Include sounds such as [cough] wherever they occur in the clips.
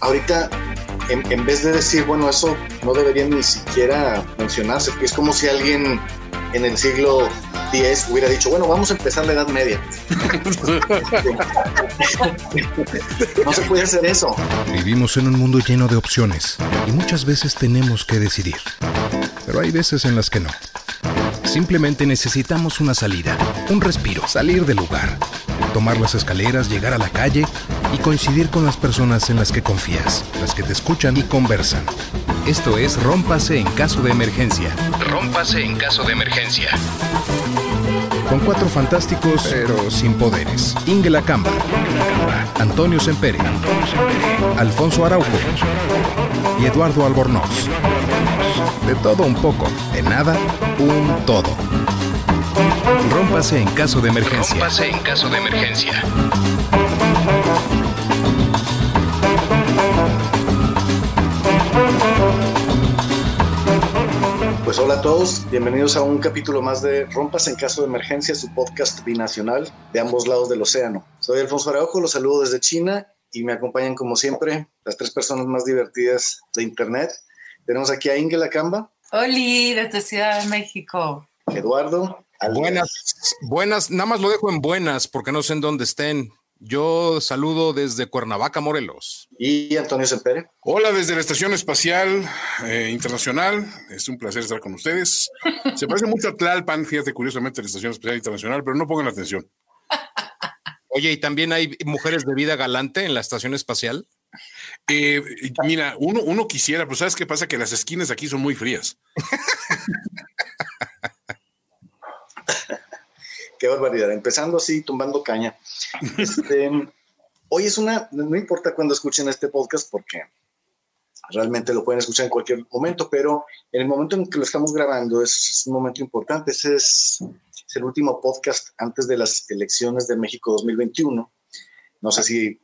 ahorita en, vez de decir, bueno, eso no debería ni siquiera mencionarse, es como si alguien en el siglo X hubiera dicho, bueno, vamos a empezar la Edad Media. [laughs] no se puede hacer eso. Vivimos en un mundo lleno de opciones y muchas veces tenemos que decidir. Pero hay veces en las que no. Simplemente necesitamos una salida, un respiro, salir del lugar, tomar las escaleras, llegar a la calle y coincidir con las personas en las que confías, las que te escuchan y conversan. Esto es Rómpase en caso de emergencia. Rómpase en caso de emergencia. Con cuatro fantásticos, pero sin poderes. Inge Lacamba, Antonio Sempere, Alfonso Araujo y Eduardo Albornoz. De todo un poco, de nada, un todo. Rómpase en caso de emergencia. Rómpase en caso de emergencia. Pues hola a todos, bienvenidos a un capítulo más de Rompas en caso de emergencia, su podcast binacional de ambos lados del océano. Soy Alfonso Araujo, los saludo desde China y me acompañan como siempre las tres personas más divertidas de Internet. Tenemos aquí a Inge Lacamba. Hola, desde Ciudad de México. Eduardo. Buenas, buenas, nada más lo dejo en buenas porque no sé en dónde estén. Yo saludo desde Cuernavaca, Morelos. Y Antonio Sempere. Hola desde la Estación Espacial eh, Internacional. Es un placer estar con ustedes. Se parece mucho a Tlalpan, fíjate curiosamente, la Estación Espacial Internacional, pero no pongan atención. Oye, ¿y también hay mujeres de vida galante en la Estación Espacial? Eh, mira, uno, uno quisiera, pero ¿sabes qué pasa? Que las esquinas aquí son muy frías. [laughs] Qué barbaridad. Empezando así, tumbando caña. [laughs] Este, hoy es una, no importa cuando escuchen este podcast porque realmente lo pueden escuchar en cualquier momento, pero en el momento en que lo estamos grabando es un momento importante. Ese es, el último podcast antes de las elecciones de México 2021. No sé si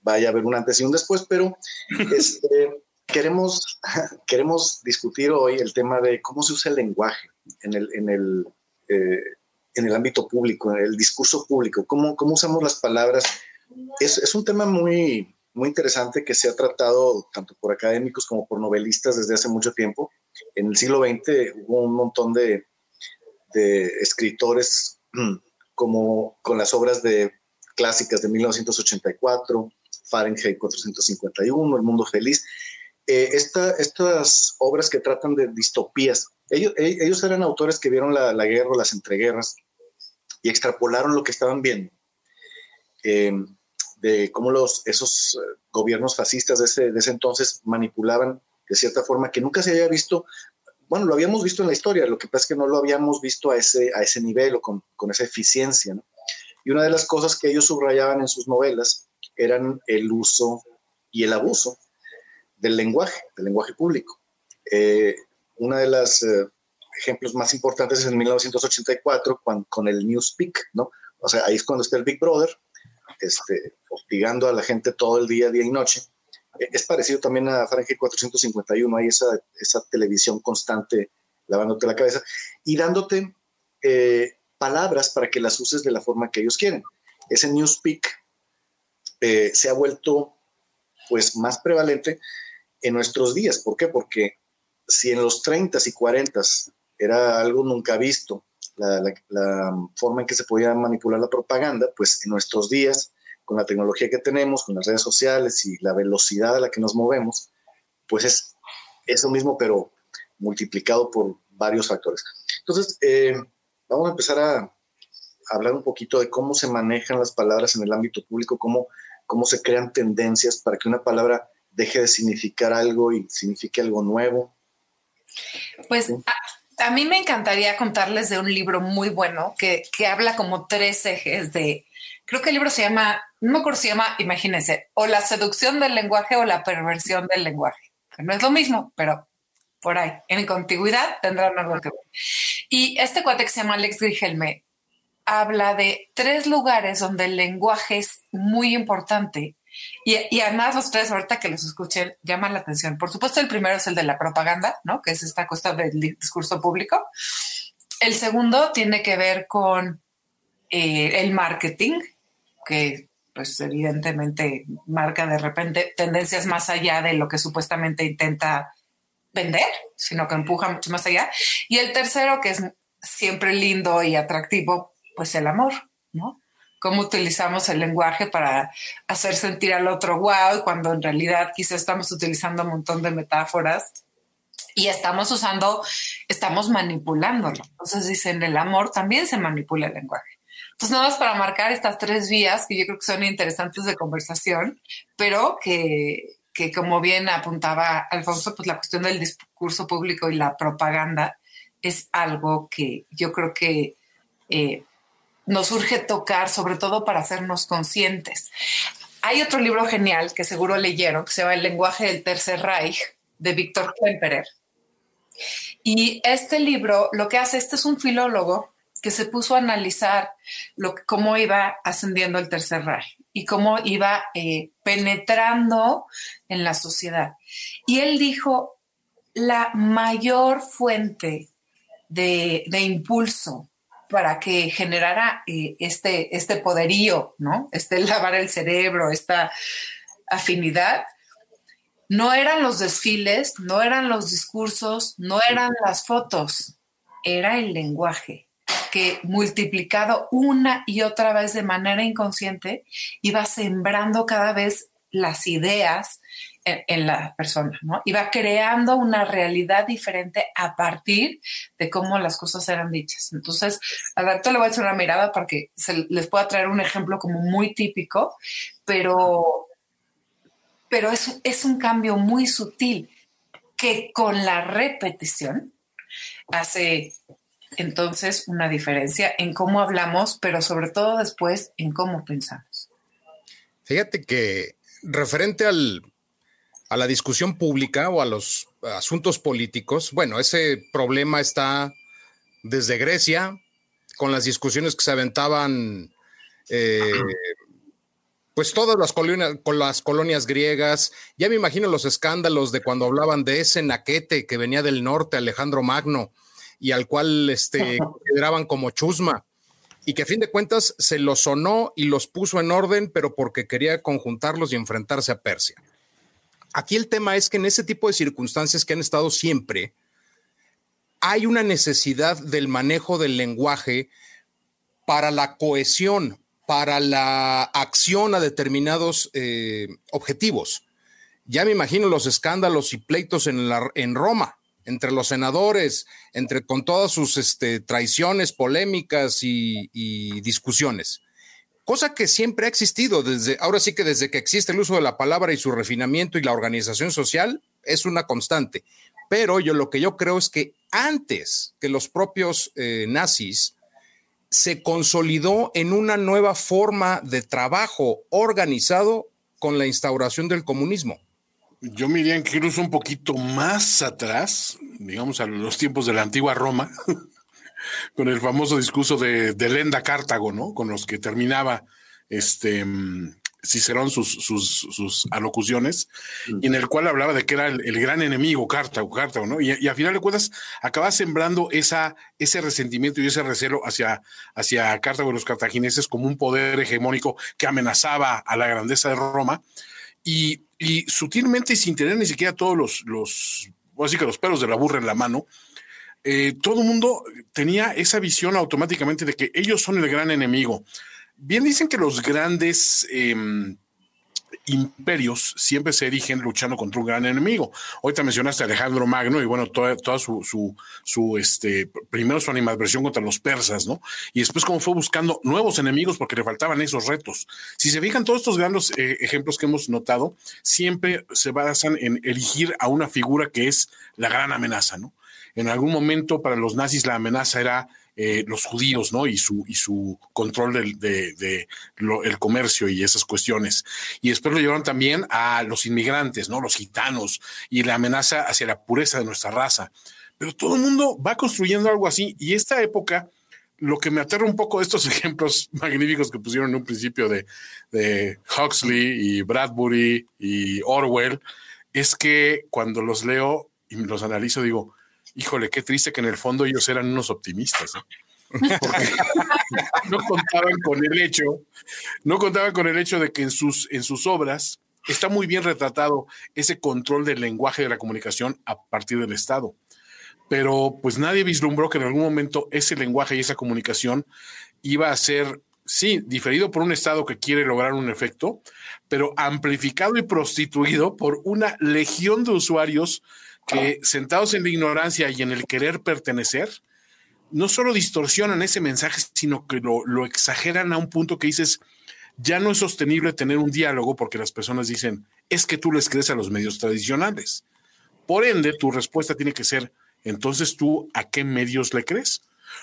vaya a haber un antes y un después, pero [laughs] este, queremos, [laughs] queremos discutir hoy el tema de cómo se usa el lenguaje en el, en el eh, en el ámbito público, en el discurso público, cómo, cómo usamos las palabras. Es, es, un tema muy, muy interesante que se ha tratado tanto por académicos como por novelistas desde hace mucho tiempo. En el siglo XX hubo un montón de, de escritores como con las obras de clásicas de 1984, Fahrenheit 451, El Mundo Feliz. Eh, esta, estas obras que tratan de distopías ellos, e, ellos eran autores que vieron la, la guerra, las entreguerras, y extrapolaron lo que estaban viendo, em, de cómo los, esos eh, gobiernos fascistas de ese, de ese entonces manipulaban de cierta forma que nunca se había visto, bueno, lo habíamos visto en la historia, lo que pasa es que no lo habíamos visto a ese, a ese nivel o con, con esa eficiencia. Y una de las cosas que ellos subrayaban en sus novelas eran el uso y el abuso del lenguaje, del lenguaje público. Eh, una de las eh, ejemplos más importantes es en 1984 con el Newspeak, ¿no? O sea, ahí es cuando está el Big Brother, este, hostigando a la gente todo el día, día y noche. E, es parecido también a Fahrenheit 451, hay esa, esa televisión constante lavándote la cabeza y dándote eh, palabras para que las uses de la forma que ellos quieren. Ese Newspeak eh, se ha vuelto pues más prevalente en nuestros días. ¿Por qué? Porque si en los 30 y 40 era algo nunca visto, la, forma en que se podía manipular la propaganda, pues en nuestros días, con la tecnología que tenemos, con las redes sociales y la velocidad a la que nos movemos, pues es eso mismo, pero multiplicado por varios factores. Entonces, eh, vamos a empezar a hablar un poquito de cómo se manejan las palabras en el ámbito público, cómo, cómo se crean tendencias para que una palabra deje de significar algo y signifique algo nuevo, pues a, mí me encantaría contarles de un libro muy bueno que, habla como tres ejes de, creo que el libro se llama, no me acuerdo se llama, imagínense, o la seducción del lenguaje o la perversión del lenguaje. no es lo mismo, pero por ahí, en contigüidad tendrán algo que ver. Y este cuate que se llama Alex Grigelme habla de tres lugares donde el lenguaje es muy importante y, además los tres, ahorita que los escuché, llaman la atención. Por supuesto, el primero es el de la propaganda, ¿no? Que es esta cosa del discurso público. El segundo tiene que ver con eh, el marketing, que pues evidentemente marca de repente tendencias más allá de lo que supuestamente intenta vender, sino que empuja mucho más allá. Y el tercero, que es siempre lindo y atractivo, pues el amor, ¿no? Cómo utilizamos el lenguaje para hacer sentir al otro wow, cuando en realidad quizá estamos utilizando un montón de metáforas y estamos usando, estamos manipulándolo. Entonces dicen, el amor también se manipula el lenguaje. Entonces, nada más para marcar estas tres vías que yo creo que son interesantes de conversación, pero que, que como bien apuntaba Alfonso, pues la cuestión del discurso público y la propaganda es algo que yo creo que eh, nos urge tocar, sobre todo para hacernos conscientes. Hay otro libro genial que seguro leyeron, que se llama El lenguaje del Tercer Reich, de Víctor Klemperer. Y este libro, lo que hace, este es un filólogo que se puso a analizar cómo iba ascendiendo el Tercer Reich y cómo iba eh, penetrando en la sociedad. Y él dijo, la mayor fuente de, impulso para que generara eh, este, este poderío, ¿no? Este lavar el cerebro, esta afinidad, no eran los desfiles, no eran los discursos, no eran las fotos, era el lenguaje que multiplicado una y otra vez de manera inconsciente iba sembrando cada vez las ideas en, la persona, ¿no? Iba creando una realidad diferente a partir de cómo las cosas eran dichas. Entonces, al rato le voy a echar una mirada para que les pueda traer un ejemplo como muy típico, pero, pero es, es un cambio muy sutil que con la repetición hace entonces una diferencia en cómo hablamos, pero sobre todo después en cómo pensamos. Fíjate que referente al, a la discusión pública o a los asuntos políticos, bueno, ese problema está desde Grecia, con las discusiones que se aventaban, eh, pues todas las colonias, con las colonias griegas. Ya me imagino los escándalos de cuando hablaban de ese naquete que venía del norte, Alejandro Magno, y al cual este, [laughs] consideraban como chusma y que a fin de cuentas se los sonó y los puso en orden, pero porque quería conjuntarlos y enfrentarse a Persia. Aquí el tema es que en ese tipo de circunstancias que han estado siempre, hay una necesidad del manejo del lenguaje para la cohesión, para la acción a determinados eh, objetivos. Ya me imagino los escándalos y pleitos en, la, en Roma, entre los senadores, entre con todas sus este, traiciones, polémicas y, discusiones. Cosa que siempre ha existido desde, ahora sí que desde que existe el uso de la palabra y su refinamiento y la organización social, es una constante. Pero yo lo que yo creo es que antes que los propios eh, nazis, se consolidó en una nueva forma de trabajo organizado con la instauración del comunismo. Yo me iría incluso un poquito más atrás, digamos a los tiempos de la antigua Roma, [laughs] con el famoso discurso de, de, Lenda Cartago, ¿no? Con los que terminaba este Cicerón sus, sus, sus alocuciones, y en el cual hablaba de que era el, gran enemigo Cartago, Cartago, ¿no? Y, a final de cuentas acaba sembrando esa, ese resentimiento y ese recelo hacia, hacia Cartago y los cartagineses como un poder hegemónico que amenazaba a la grandeza de Roma. Y, y sutilmente y sin tener ni siquiera todos los, los, así que los pelos de la burra en la mano, eh, todo el mundo tenía esa visión automáticamente de que ellos son el gran enemigo. Bien dicen que los grandes em, imperios siempre se erigen luchando contra un gran enemigo. Hoy te mencionaste a Alejandro Magno y bueno, toda, su, su, este, primero su animadversión contra los persas, ¿no? Y después cómo fue buscando nuevos enemigos porque le faltaban esos retos. Si se fijan, todos estos grandes eh, ejemplos que hemos notado siempre se basan en elegir a una figura que es la gran amenaza, ¿no? En algún momento para los nazis la amenaza era eh, los judíos, ¿no? Y su, y su control del de, comercio y esas cuestiones. Y después lo llevaron también a los inmigrantes, ¿no? Los gitanos y la amenaza hacia la pureza de nuestra raza. Pero todo el mundo va construyendo algo así y esta época lo que me aterra un poco de estos [laughs] ejemplos magníficos que pusieron en un principio de, de, Huxley y Bradbury y Orwell es que cuando los leo y los analizo digo, híjole, qué triste que en el fondo ellos eran unos optimistas. [laughs] no contaban con el hecho, no contaban con el hecho de que en sus, en sus obras está muy bien retratado ese control del lenguaje de la comunicación a partir del Estado. Pero pues nadie vislumbró que en algún momento ese lenguaje y esa comunicación iba a ser, sí, diferido por un Estado que quiere lograr un efecto, pero amplificado y prostituido por una legión de usuarios que sentados en la ignorancia y en el querer pertenecer, no solo distorsionan ese mensaje, sino que lo, exageran a un punto que dices, ya no es sostenible tener un diálogo porque las personas dicen, es que tú les crees a los medios tradicionales. Por ende, tu respuesta tiene que ser, entonces tú, ¿a qué medios le crees?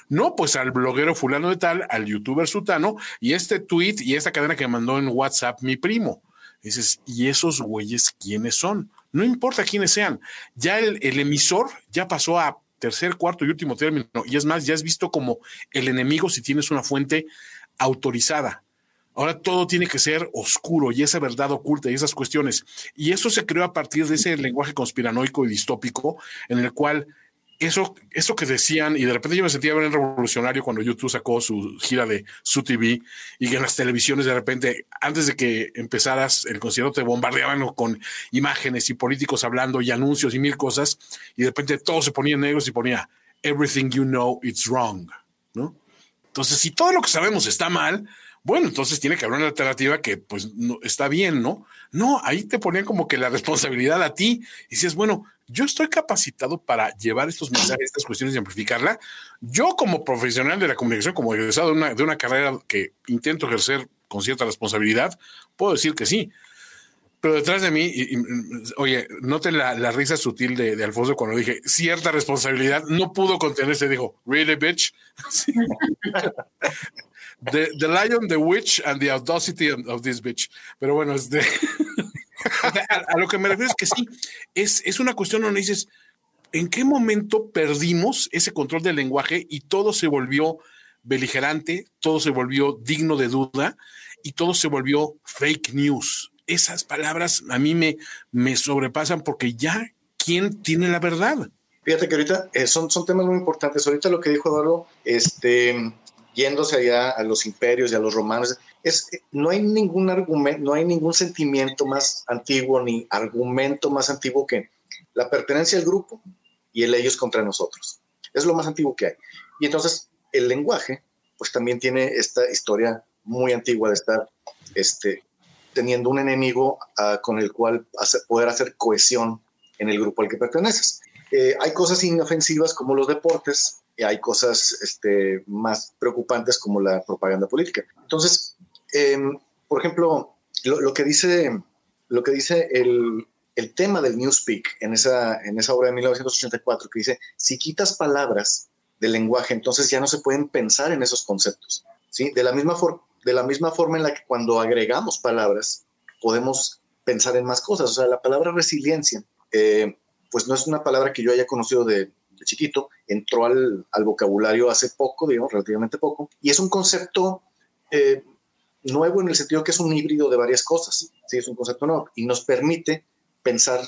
No, pues al bloguero fulano de tal, al youtuber sutano, y este tweet y esta cadena que mandó en WhatsApp mi primo. dices, ¿y esos güeyes quiénes son? No importa quiénes sean, ya el, emisor ya pasó a tercer, cuarto y último término, y es más, ya es visto como el enemigo si tienes una fuente autorizada. Ahora todo tiene que ser oscuro y esa verdad oculta y esas cuestiones. Y eso se creó a partir de ese lenguaje conspiranoico y distópico en el cual eso, eso que decían, y de repente yo me sentía bien revolucionario cuando YouTube sacó su gira de su TV y que en las televisiones de repente, antes de que empezaras el concierto, te bombardeaban con imágenes y políticos hablando y anuncios y mil cosas, y de repente todo se ponía en negros y ponía everything you know it's wrong, ¿no? Entonces, si todo lo que sabemos está mal, bueno, entonces tiene que haber una alternativa que pues no, está bien, ¿no? No, ahí te ponían como que la responsabilidad a ti y dices, bueno, yo estoy capacitado para llevar estos mensajes, estas cuestiones y amplificarla. Yo como profesional de la comunicación, como egresado de una, de una carrera que intento ejercer con cierta responsabilidad, puedo decir que sí. Pero detrás de mí, oye, note la, la risa sutil de, de, Alfonso cuando dije cierta responsabilidad, no pudo contenerse, dijo, really, bitch. [laughs] The, Lion, the Witch and the Audacity of this bitch. Pero bueno, es [laughs] a, lo que me refiero es que sí, es, es una cuestión donde dices, ¿en qué momento perdimos ese control del lenguaje y todo se volvió beligerante, todo se volvió digno de duda y todo se volvió fake news? Esas palabras a mí me, me sobrepasan porque ya, ¿quién tiene la verdad? Fíjate que ahorita eh, son, son temas muy importantes. Ahorita lo que dijo Eduardo, este, yéndose allá a los imperios y a los romanos, es, no hay ningún argumento, no hay ningún sentimiento más antiguo ni argumento más antiguo que la pertenencia al grupo y el ellos contra nosotros. Es lo más antiguo que hay. Y entonces el lenguaje, pues también tiene esta historia muy antigua de estar este, teniendo un enemigo uh, con el cual hacer, poder hacer cohesión en el grupo al que perteneces. Eh, hay cosas inofensivas como los deportes, y hay cosas este, más preocupantes como la propaganda política. Entonces, eh, por ejemplo, lo, lo, que dice, lo que dice el, el, tema del Newspeak en esa, en esa obra de 1984, que dice, si quitas palabras del lenguaje, entonces ya no se pueden pensar en esos conceptos. ¿sí? De, la misma de la misma forma en la que cuando agregamos palabras, podemos pensar en más cosas. O sea, la palabra resiliencia, eh, pues no es una palabra que yo haya conocido de chiquito, entró al, al, vocabulario hace poco, digamos, relativamente poco, y es un concepto eh, nuevo en el sentido que es un híbrido de varias cosas, sí, es un concepto nuevo, y nos permite pensar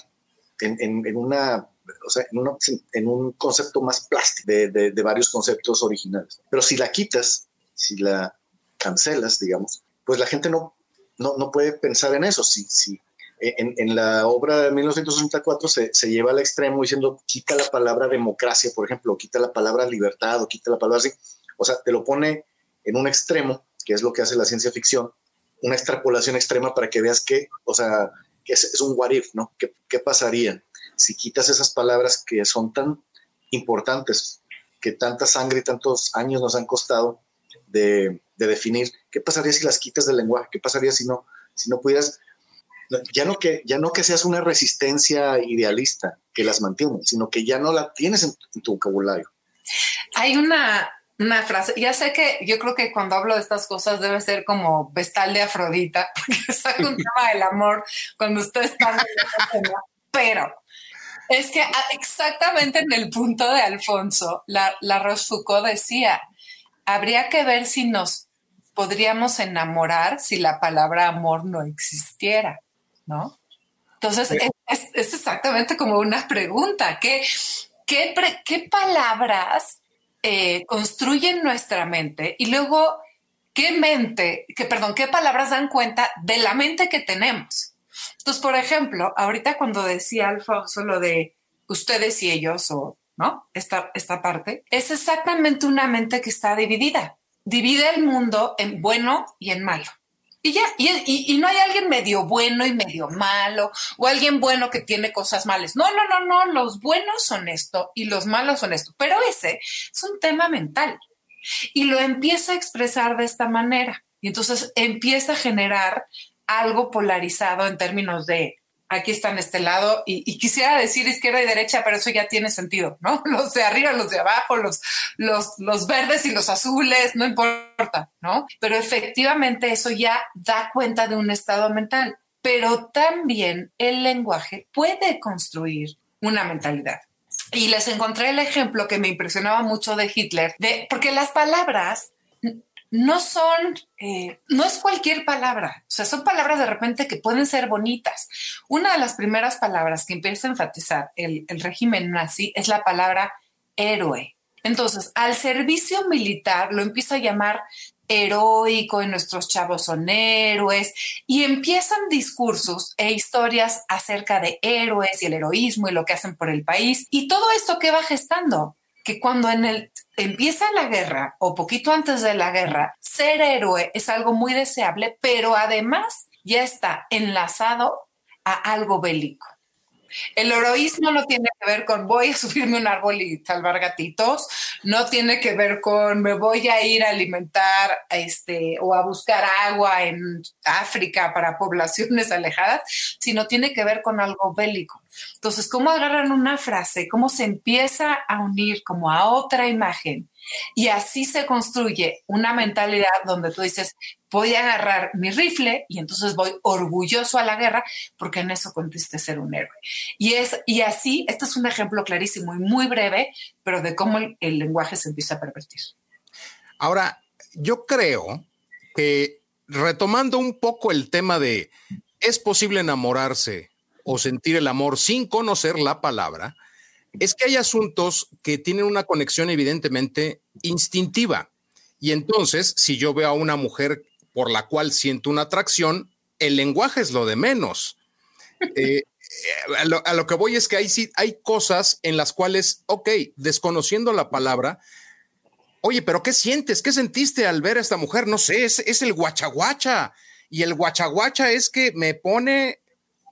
en, en, en una, o sea, en, una, en, un concepto más plástico de, de, varios conceptos originales. Pero si la quitas, si la cancelas, digamos, pues la gente no, no, no puede pensar en eso. Si, si en, en, la obra de 1964 se, se, lleva al extremo diciendo quita la palabra democracia, por ejemplo, quita la palabra libertad o quita la palabra así. O sea, te lo pone en un extremo, que es lo que hace la ciencia ficción, una extrapolación extrema para que veas que, o sea, que es, es un what if, ¿no? ¿Qué, ¿Qué pasaría si quitas esas palabras que son tan importantes, que tanta sangre y tantos años nos han costado de, de definir? ¿Qué pasaría si las quitas del lenguaje? ¿Qué pasaría si no, si no pudieras ya no que ya no que seas una resistencia idealista que las mantiene, sino que ya no la tienes en, tu vocabulario. Hay una, una, frase, ya sé que yo creo que cuando hablo de estas cosas debe ser como vestal de Afrodita, [laughs] porque saca un tema del amor cuando usted está pero es que exactamente en el punto de Alfonso, la, la decía, habría que ver si nos podríamos enamorar si la palabra amor no existiera. ¿No? Entonces, es, es, es, exactamente como una pregunta. ¿Qué, qué, qué palabras eh, construyen nuestra mente y luego qué mente, que perdón, qué palabras dan cuenta de la mente que tenemos. Entonces, por ejemplo, ahorita cuando decía Alfonso lo de ustedes y ellos o no, esta, esta parte, es exactamente una mente que está dividida. Divide el mundo en bueno y en malo. Y ya, y, no hay alguien medio bueno y medio malo, o alguien bueno que tiene cosas malas. No, no, no, no, los buenos son esto y los malos son esto. Pero ese es un tema mental y lo empieza a expresar de esta manera. Y entonces empieza a generar algo polarizado en términos de aquí están este lado y, quisiera decir izquierda y derecha, pero eso ya tiene sentido, ¿no? [laughs] Los de arriba, los de abajo, los, los, los verdes y los azules, no importa, ¿no? Pero efectivamente eso ya da cuenta de un estado mental, pero también el lenguaje puede construir una mentalidad. Y les encontré el ejemplo que me impresionaba mucho de Hitler, de, porque las palabras no son, eh, no es cualquier palabra, o sea, son palabras de repente que pueden ser bonitas. Una de las primeras palabras que empieza a enfatizar el, el régimen nazi es la palabra héroe. Entonces, al servicio militar lo empieza a llamar heroico y nuestros chavos son héroes y empiezan discursos e historias acerca de héroes y el heroísmo y lo que hacen por el país y todo esto que va gestando que cuando en el empieza la guerra o poquito antes de la guerra, ser héroe es algo muy deseable, pero además ya está enlazado a algo bélico. El heroísmo no tiene que ver con voy a subirme un árbol y salvar gatitos, no tiene que ver con me voy a ir a alimentar este, o a buscar agua en África para poblaciones [laughs] alejadas, sino tiene que ver con algo bélico. Entonces, ¿cómo agarran una frase? ¿Cómo se empieza a unir como a otra imagen? Y así se construye una mentalidad donde tú dices, voy a agarrar mi rifle y entonces voy orgulloso a la guerra porque en eso consiste ser un héroe. Y, es, y así, este es un ejemplo clarísimo y muy breve, pero de cómo el, el lenguaje se empieza a pervertir. Ahora, yo creo que retomando un poco el tema de, ¿es posible enamorarse o sentir el amor sin conocer la palabra? Es que hay asuntos que tienen una conexión evidentemente instintiva. Y entonces, si yo veo a una mujer por la cual siento una atracción, el lenguaje es lo de menos. Eh, a, lo, que voy es que hay, hay cosas en las cuales, ok, desconociendo la palabra, oye, pero ¿qué sientes? ¿Qué sentiste al ver a esta mujer? No sé, es, es el guachaguacha. Y el guachaguacha es que me pone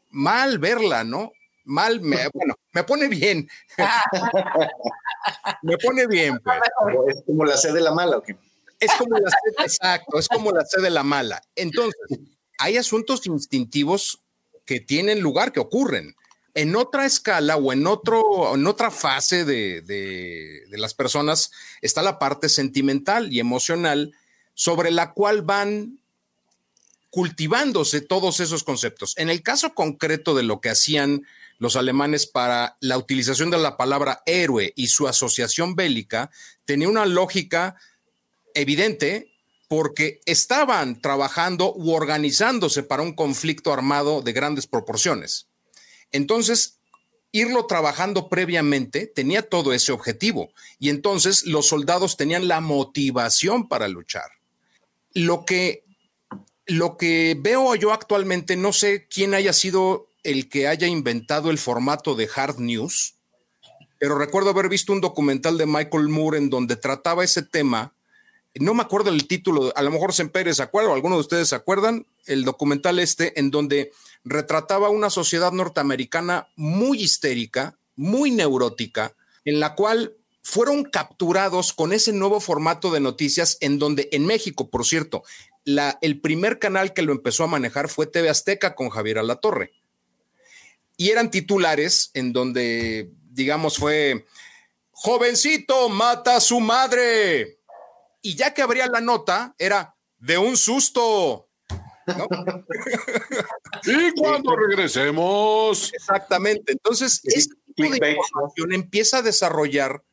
mal verla, ¿no? Mal, me, bueno, me pone bien. [laughs] me pone bien. Pues. Es como la sed de la mala, ¿o qué? Es como la sed, exacto, es como la sed de la mala. Entonces, hay asuntos instintivos que tienen lugar, que ocurren. En otra escala o en, otro, en otra fase de, de, de las personas está la parte sentimental y emocional sobre la cual van cultivándose todos esos conceptos. En el caso concreto de lo que hacían los alemanes para la utilización de la palabra héroe y su asociación bélica, tenía una lógica evidente porque estaban trabajando u organizándose para un conflicto armado de grandes proporciones. Entonces, irlo trabajando previamente tenía todo ese objetivo y entonces los soldados tenían la motivación para luchar. Lo que lo que veo yo actualmente, no sé quién haya sido el que haya inventado el formato de hard news, pero recuerdo haber visto un documental de Michael Moore en donde trataba ese tema. No me acuerdo el título, a lo mejor Pérez se acuerda, o alguno de ustedes se acuerdan, el documental este, en donde retrataba una sociedad norteamericana muy histérica, muy neurótica, en la cual fueron capturados con ese nuevo formato de noticias en donde en México, por cierto, el primer canal que lo empezó a manejar fue TV Azteca con Javier Alatorre. Y eran titulares en donde, digamos, fue, jovencito mata a su madre. Y ya que abría la nota, era de un susto. [laughs] y cuando regresemos. Exactamente. Entonces, este tipo de información empieza a desarrollar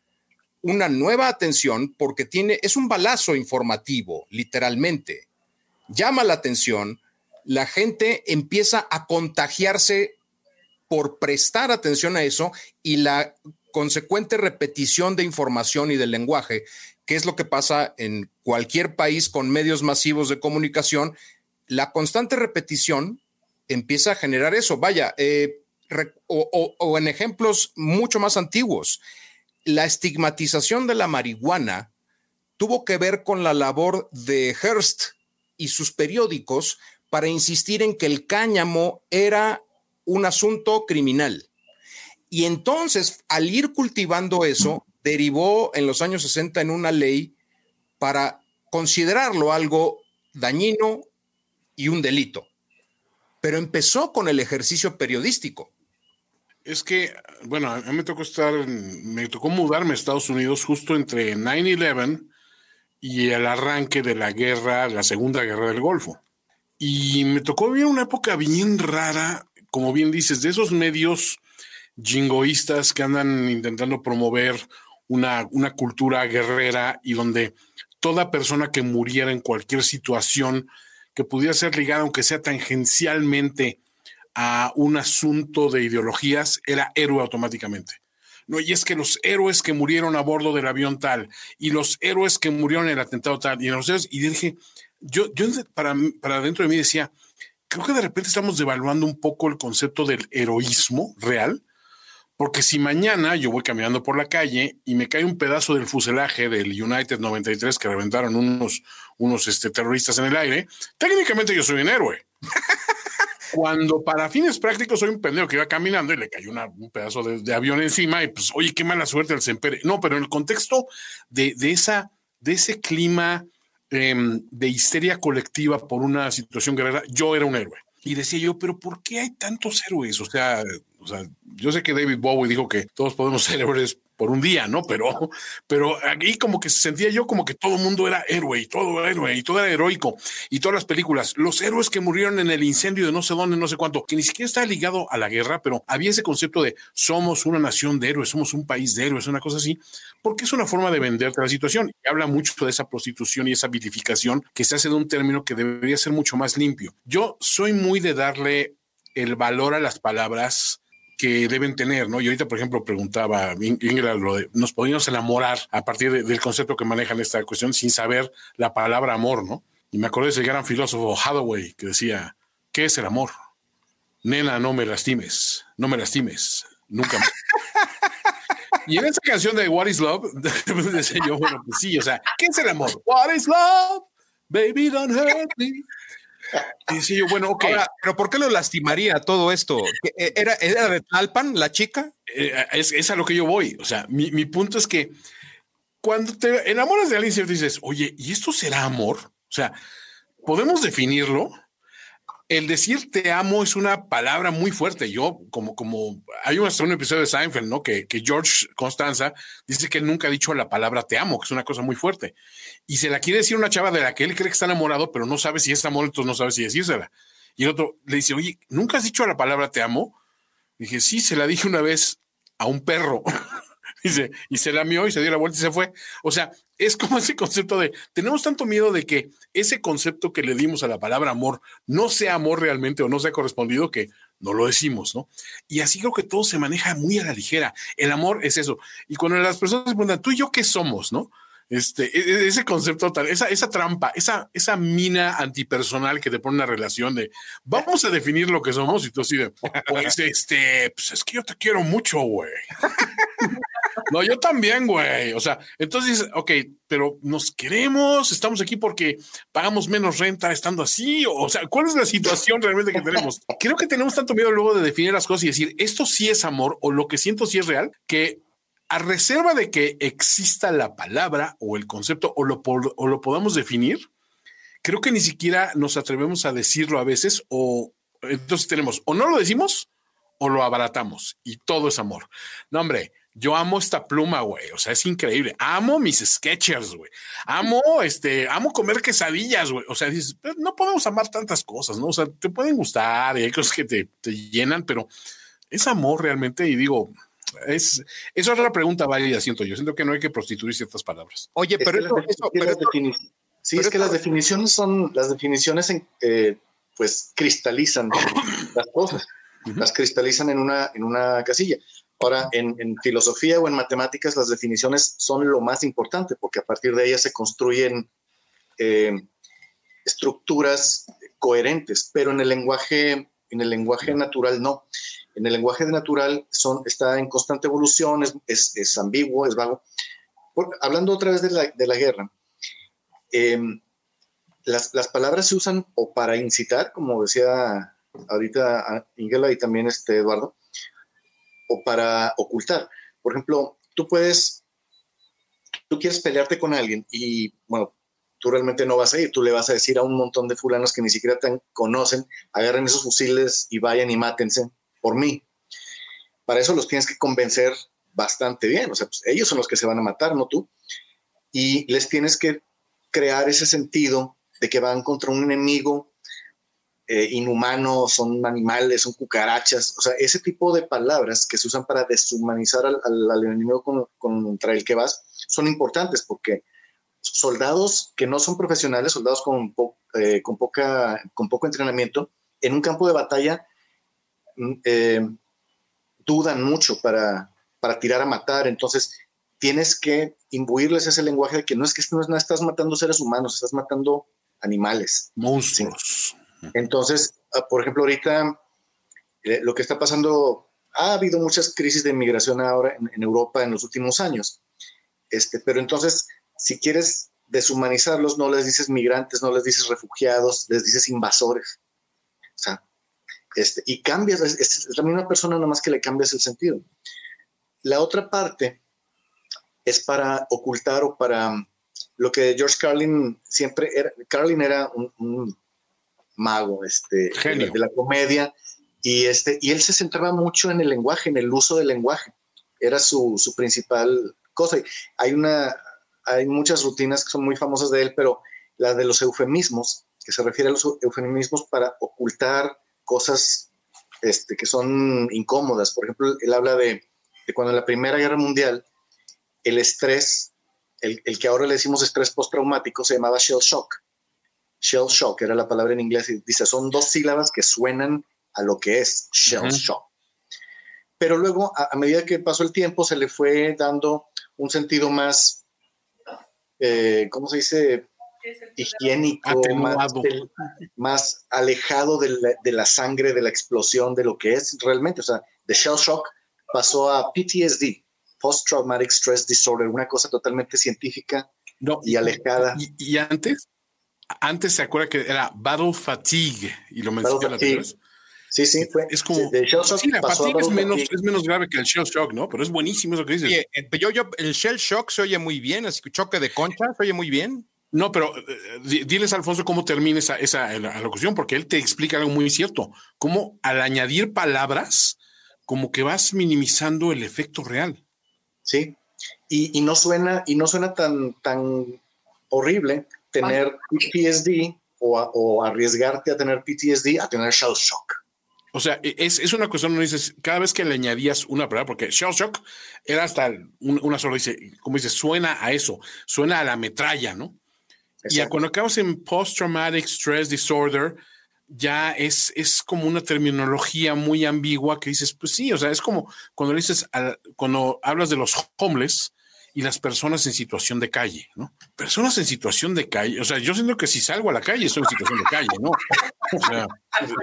una nueva atención porque tiene, es un balazo informativo, literalmente llama la atención, la gente empieza a contagiarse por prestar atención a eso y la consecuente repetición de información y del lenguaje, que es lo que pasa en cualquier país con medios masivos de comunicación, la constante repetición empieza a generar eso. Vaya, eh, o, en ejemplos mucho más antiguos, la estigmatización de la marihuana tuvo que ver con la labor de Hearst y sus periódicos para insistir en que el cáñamo era un asunto criminal. Y entonces, al ir cultivando eso, derivó en los años 60 en una ley para considerarlo algo dañino y un delito. Pero empezó con el ejercicio periodístico. Es que, bueno, a mí me tocó estar, me tocó mudarme a Estados Unidos justo entre 9-11 y el arranque de la guerra, la Segunda Guerra del Golfo. Y me tocó vivir una época bien rara, como bien dices, de esos medios jingoístas que andan intentando promover una, una cultura guerrera y donde toda persona que muriera en cualquier situación que pudiera ser ligada, aunque sea tangencialmente, a un asunto de ideologías, era héroe automáticamente. No, y es que los héroes que murieron a bordo del avión tal, y los héroes que murieron en el atentado tal, y los héroes, y dije, yo, yo para, para dentro de mí decía, creo que de repente estamos devaluando un poco el concepto del heroísmo real, porque si mañana yo voy caminando por la calle y me cae un pedazo del fuselaje del United 93 que reventaron unos, unos este, terroristas en el aire, técnicamente yo soy un héroe. [laughs] Cuando para fines prácticos soy un pendejo que iba caminando y le cayó un pedazo de, avión encima y pues, oye, qué mala suerte al Sempere. No, pero en el contexto de, esa, de ese clima em, de histeria colectiva por una situación guerrera, yo era un héroe. Y decía yo, pero ¿por qué hay tantos héroes? O sea, o sea, yo sé que David Bowie dijo que todos podemos ser [laughs] héroes por un día, ¿no? Pero, pero aquí como que se sentía yo como que todo el mundo era héroe y todo héroe y todo era heroico y todas las películas, los héroes que murieron en el incendio de no sé dónde, no sé cuánto, que ni siquiera está ligado a la guerra, pero había ese concepto de somos una nación de héroes, somos un país de héroes, una cosa así, porque es una forma de venderte la situación y habla mucho de esa prostitución y esa vilificación que se hace de un término que debería ser mucho más limpio. Yo soy muy de darle el valor a las palabras que deben tener, ¿no? Y ahorita, por ejemplo, preguntaba Ingrid, lo de, nos podíamos enamorar a partir del concepto que manejan esta cuestión sin saber la palabra amor, ¿no? Y me acordé de ese gran filósofo Hathaway que decía, ¿qué es el amor? Nena, no me lastimes, no me lastimes, nunca más. [laughs] y en esa canción de What is Love, [laughs] decía yo, bueno, pues sí, o sea, ¿qué es el amor? What is love? Baby, don't hurt me. Y yo, bueno, ok. pero ¿por qué lo lastimaría todo esto? Eh, ¿Era, era de Talpan la chica? Eh, es, a lo que yo voy. O sea, mi, mi, punto es que cuando te enamoras de alguien, dices, oye, ¿y esto será amor? O sea, ¿podemos definirlo? El decir te amo es una palabra muy fuerte. Yo, como, como hay un, un episodio de Seinfeld, ¿no? Que, George Constanza dice que nunca ha dicho la palabra te amo, que es una cosa muy fuerte. Y se la quiere decir una chava de la que él cree que está enamorado, pero no sabe si es amor, entonces no sabe si decírsela. Y el otro le dice, oye, ¿nunca has dicho la palabra te amo? dije, sí, se la dije una vez a un perro. [laughs] Y se la mió y se dio la vuelta y se fue. O sea, es como ese concepto de, tenemos tanto miedo de que ese concepto que le dimos a la palabra amor no sea amor realmente o no sea correspondido que no lo decimos, ¿no? Y así creo que todo se maneja muy a la ligera. El amor es eso. Y cuando las personas se preguntan, tú y yo qué somos, ¿no? Este, e, e, ese concepto, esa, esa trampa, esa, esa mina antipersonal que te pone una relación de vamos a definir lo que somos y tú así de, pues este, pues es que yo te quiero mucho, güey. [laughs] No, yo también, güey. O sea, entonces, ok, pero nos queremos, estamos aquí porque pagamos menos renta estando así. O sea, ¿cuál es la situación realmente que tenemos? Creo que tenemos tanto miedo luego de definir las cosas y decir, esto sí es amor o lo que siento sí es real, que a reserva de que exista la palabra o el concepto o lo, o lo podamos definir, creo que ni siquiera nos atrevemos a decirlo a veces o entonces tenemos o no lo decimos o lo abaratamos y todo es amor. No, hombre, yo amo esta pluma, güey. O sea, es increíble. Amo mis sketchers, güey. Amo, este, amo comer quesadillas, güey. O sea, dices, no podemos amar tantas cosas, ¿no? O sea, te pueden gustar y hay cosas que te, llenan, pero es amor realmente. Y digo, es, es otra pregunta válida, siento yo. Siento que no hay que prostituir ciertas palabras. Oye, pero, eso, Sí, es que las definiciones son, las definiciones, en, eh, pues, cristalizan [coughs] las cosas. Las cristalizan en una, en una casilla. Ahora, en, filosofía o en matemáticas, las definiciones son lo más importante porque a partir de ellas se construyen eh, estructuras coherentes, pero en el lenguaje, en el lenguaje natural no. En el lenguaje natural son, está en constante evolución, es, ambiguo, es vago. hablando otra vez de la, guerra, las, las, palabras se usan o para incitar, como decía ahorita Ingela y también este Eduardo, o para ocultar. Por ejemplo, tú puedes, tú quieres pelearte con alguien y, bueno, tú realmente no vas a ir, tú le vas a decir a un montón de fulanos que ni siquiera te conocen, agarren esos fusiles y vayan y mátense por mí. Para eso los tienes que convencer bastante bien, o sea, pues, ellos son los que se van a matar, no tú. Y les tienes que crear ese sentido de que van contra un enemigo eh, inhumanos, son animales, son cucarachas, o sea, ese tipo de palabras que se usan para deshumanizar al, enemigo contra el que vas son importantes porque soldados que no son profesionales, soldados con, eh, con, poca, con poco entrenamiento, en un campo de batalla mm, eh, dudan mucho para, para tirar a matar, entonces tienes que imbuirles ese lenguaje de que no es que no estás matando seres humanos, estás matando animales. Monstruos. Entonces, ah, por ejemplo, ahorita eh, lo que está pasando, ha habido muchas crisis de inmigración ahora en, Europa en los últimos años. Este, pero entonces, si quieres deshumanizarlos, no les dices migrantes, no les dices refugiados, les dices invasores. O sea, este, y cambias, es, la misma persona, nomás que le cambias el sentido. La otra parte es para ocultar o para lo que George Carlin siempre era. Carlin era un mago este, de la comedia, y, este, y él se centraba mucho en el lenguaje, en el uso del lenguaje. Era su, su principal cosa. Hay, una, hay muchas rutinas que son muy famosas de él, pero la de los eufemismos, que se refiere a los eufemismos para ocultar cosas este, que son incómodas. Por ejemplo, él habla de, de cuando en la Primera Guerra Mundial el estrés, el, el, que ahora le decimos estrés postraumático, se llamaba shell shock shell shock, era la palabra en inglés, y dice, son dos sílabas que suenan a lo que es shell shock. Pero luego, a, medida que pasó el tiempo, se le fue dando un sentido más, eh, ¿cómo se dice? higiénico, más, alejado de la, de la, sangre, de la explosión, de lo que es realmente. O sea, de shell shock pasó a PTSD, Post Traumatic Stress Disorder, una cosa totalmente científica y alejada. y, antes, antes se acuerda que era Battle Fatigue y lo mencionó la vez. Sí, sí, fue. Es como. Sí, la fatigue es menos, es menos, grave que el shell shock, ¿no? Pero es buenísimo eso que dices. Eh, yo, yo, el shell shock se oye muy bien, es choque de concha se oye muy bien. No, pero eh, diles a Alfonso cómo termina esa, esa locución, porque él te explica algo muy cierto. Cómo al añadir palabras, como que vas minimizando el efecto real. Sí, y, y no suena, y no suena tan, tan horrible tener PTSD o, arriesgarte a tener PTSD a tener shell shock. O sea, e, es, es una cuestión, no dices, cada vez que le añadías una palabra, porque shell shock era hasta una sola, dice, como dices, suena a eso, suena a la metralla, ¿no? Y cuando acabas en post-traumatic stress disorder, ya es, es como una terminología muy ambigua que dices, pues sí, o sea, es como cuando dices, cuando hablas de los homeless, y las personas en situación de calle, ¿no? Personas en situación de calle, o sea, yo siento que si salgo a la calle estoy en situación de calle, ¿no? O sea,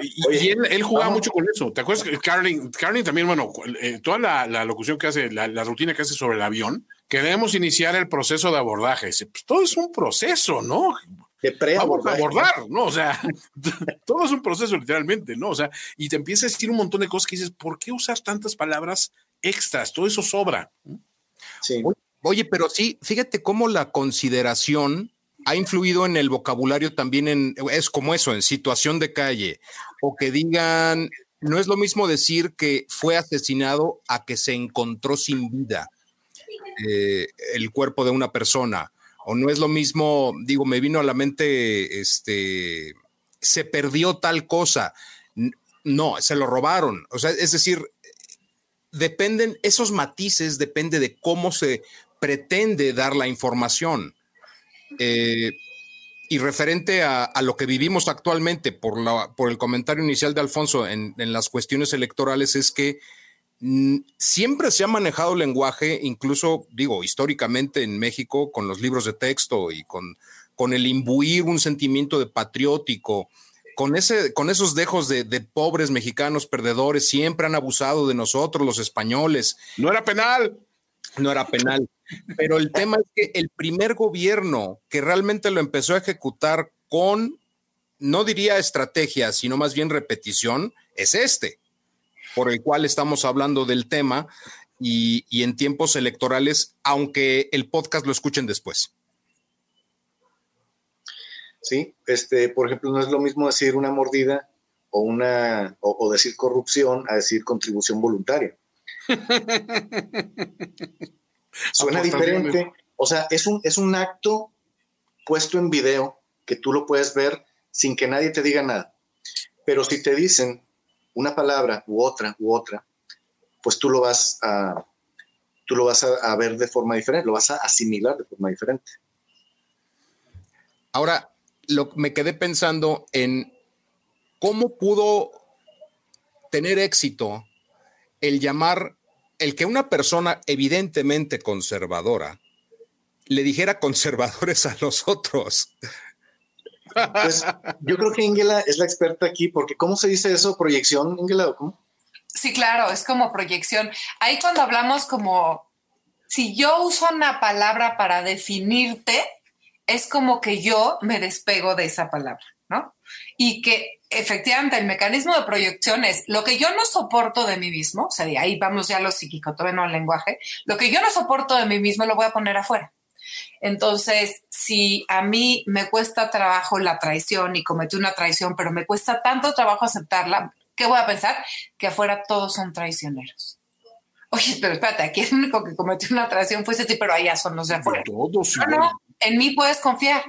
y, él, jugaba mucho con eso. ¿Te acuerdas que Carlin, Carlin también, bueno, eh, toda la, locución que hace, la, rutina que hace sobre el avión, queremos iniciar el proceso de abordaje. Pues todo es un proceso, ¿no? De Vamos a abordar, ¿no? O sea, [laughs] todo es un proceso literalmente, ¿no? O sea, y te empieza a decir un montón de cosas que dices, ¿por qué usar tantas palabras extras? Todo eso sobra. Sí. Oye, pero sí, fíjate cómo la consideración ha influido en el vocabulario también en, es como eso, en situación de calle, o que digan, no es lo mismo decir que fue asesinado a que se encontró sin vida eh, el cuerpo de una persona, o no es lo mismo, digo, me vino a la mente, este, se perdió tal cosa, no, se lo robaron, o sea, es decir, dependen, esos matices depende de cómo se pretende dar la información. Eh, y referente a, lo que vivimos actualmente por, la, por el comentario inicial de Alfonso en, las cuestiones electorales es que siempre se ha manejado el lenguaje, incluso, digo, históricamente en México, con los libros de texto y con, con el imbuir un sentimiento de patriótico, con, ese, con esos dejos de, de, pobres mexicanos perdedores, siempre han abusado de nosotros, los españoles. No era penal. No era penal. Pero el tema es que el primer gobierno que realmente lo empezó a ejecutar con, no diría estrategia, sino más bien repetición, es este por el cual estamos hablando del tema y, en tiempos electorales, aunque el podcast lo escuchen después. Sí, este, por ejemplo, no es lo mismo decir una mordida o una o, decir corrupción a decir contribución voluntaria. [laughs] Suena diferente. O sea, es un, es un acto puesto en video que tú lo puedes ver sin que nadie te diga nada. Pero si te dicen una palabra u otra u otra, pues tú lo vas a, tú lo vas a, ver de forma diferente, lo vas a asimilar de forma diferente. Ahora, lo, me quedé pensando en cómo pudo tener éxito el llamar, el que una persona evidentemente conservadora le dijera conservadores a los otros. Pues yo creo que Ingela es la experta aquí, porque ¿cómo se dice eso? ¿Proyección, Ingela? cómo? Sí, claro, es como proyección. Ahí cuando hablamos como, si yo uso una palabra para definirte, es como que yo me despego de esa palabra, ¿no? Y que efectivamente el mecanismo de proyección es lo que yo no soporto de mí mismo, o sea, de ahí vamos ya a lo psíquico, todavía no al lenguaje, lo que yo no soporto de mí mismo lo voy a poner afuera. Entonces, si a mí me cuesta trabajo la traición y cometí una traición, pero me cuesta tanto trabajo aceptarla, ¿qué voy a pensar? Que afuera todos son traicioneros. Oye, pero espérate, aquí el único que cometió una traición fue ese tipo, pero allá son los de afuera. Todos, no, no, en mí puedes confiar,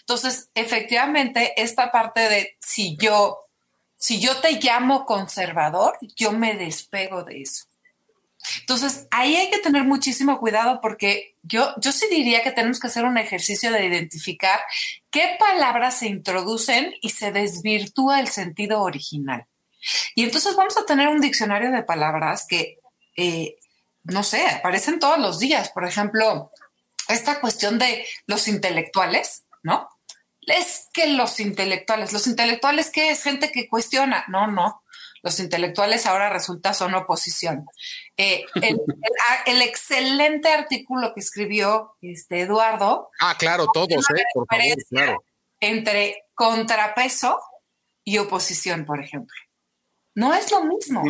Entonces, efectivamente, esta parte de si yo, si yo te llamo conservador, yo me despego de eso. Entonces, ahí hay que tener muchísimo cuidado porque yo, yo sí diría que tenemos que hacer un ejercicio de identificar qué palabras se introducen y se desvirtúa el sentido original. Y entonces vamos a tener un diccionario de palabras que, eh, no sé, aparecen todos los días. Por ejemplo, esta cuestión de los intelectuales, ¿no? Es que los intelectuales, los intelectuales, ¿qué es? Gente que cuestiona. No, no los intelectuales ahora resulta son oposición. Eh, el, excelente artículo que escribió este Eduardo. Ah, claro, todos, eh, por favor, claro. Entre contrapeso y oposición, por ejemplo. No es lo mismo.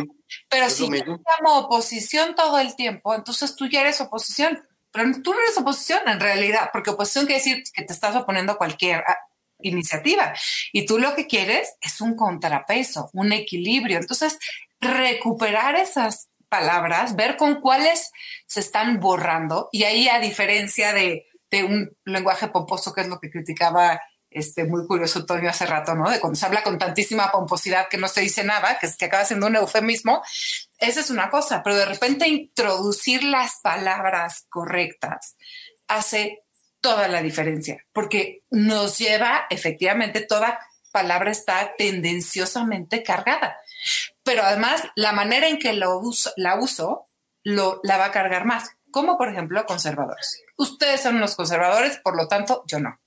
pero si yo llamo oposición todo el tiempo, entonces tú ya eres oposición. Pero tú no eres oposición en realidad, porque oposición quiere decir que te estás oponiendo a cualquier iniciativa. Y tú lo que quieres es un contrapeso, un equilibrio. Entonces, recuperar esas palabras, ver con cuáles se están borrando. Y ahí, a diferencia de, un lenguaje pomposo, que es lo que criticaba este, muy curioso Toño hace rato, ¿no? De cuando se habla con tantísima pomposidad que no se dice nada, que, que acaba siendo un eufemismo, esa es una cosa, pero de repente introducir las palabras correctas hace toda la diferencia, porque nos lleva, efectivamente, toda palabra está tendenciosamente cargada, pero además la manera en que lo la uso lo, la va a cargar más, como por ejemplo conservadores. Ustedes son unos conservadores, por lo tanto, yo no.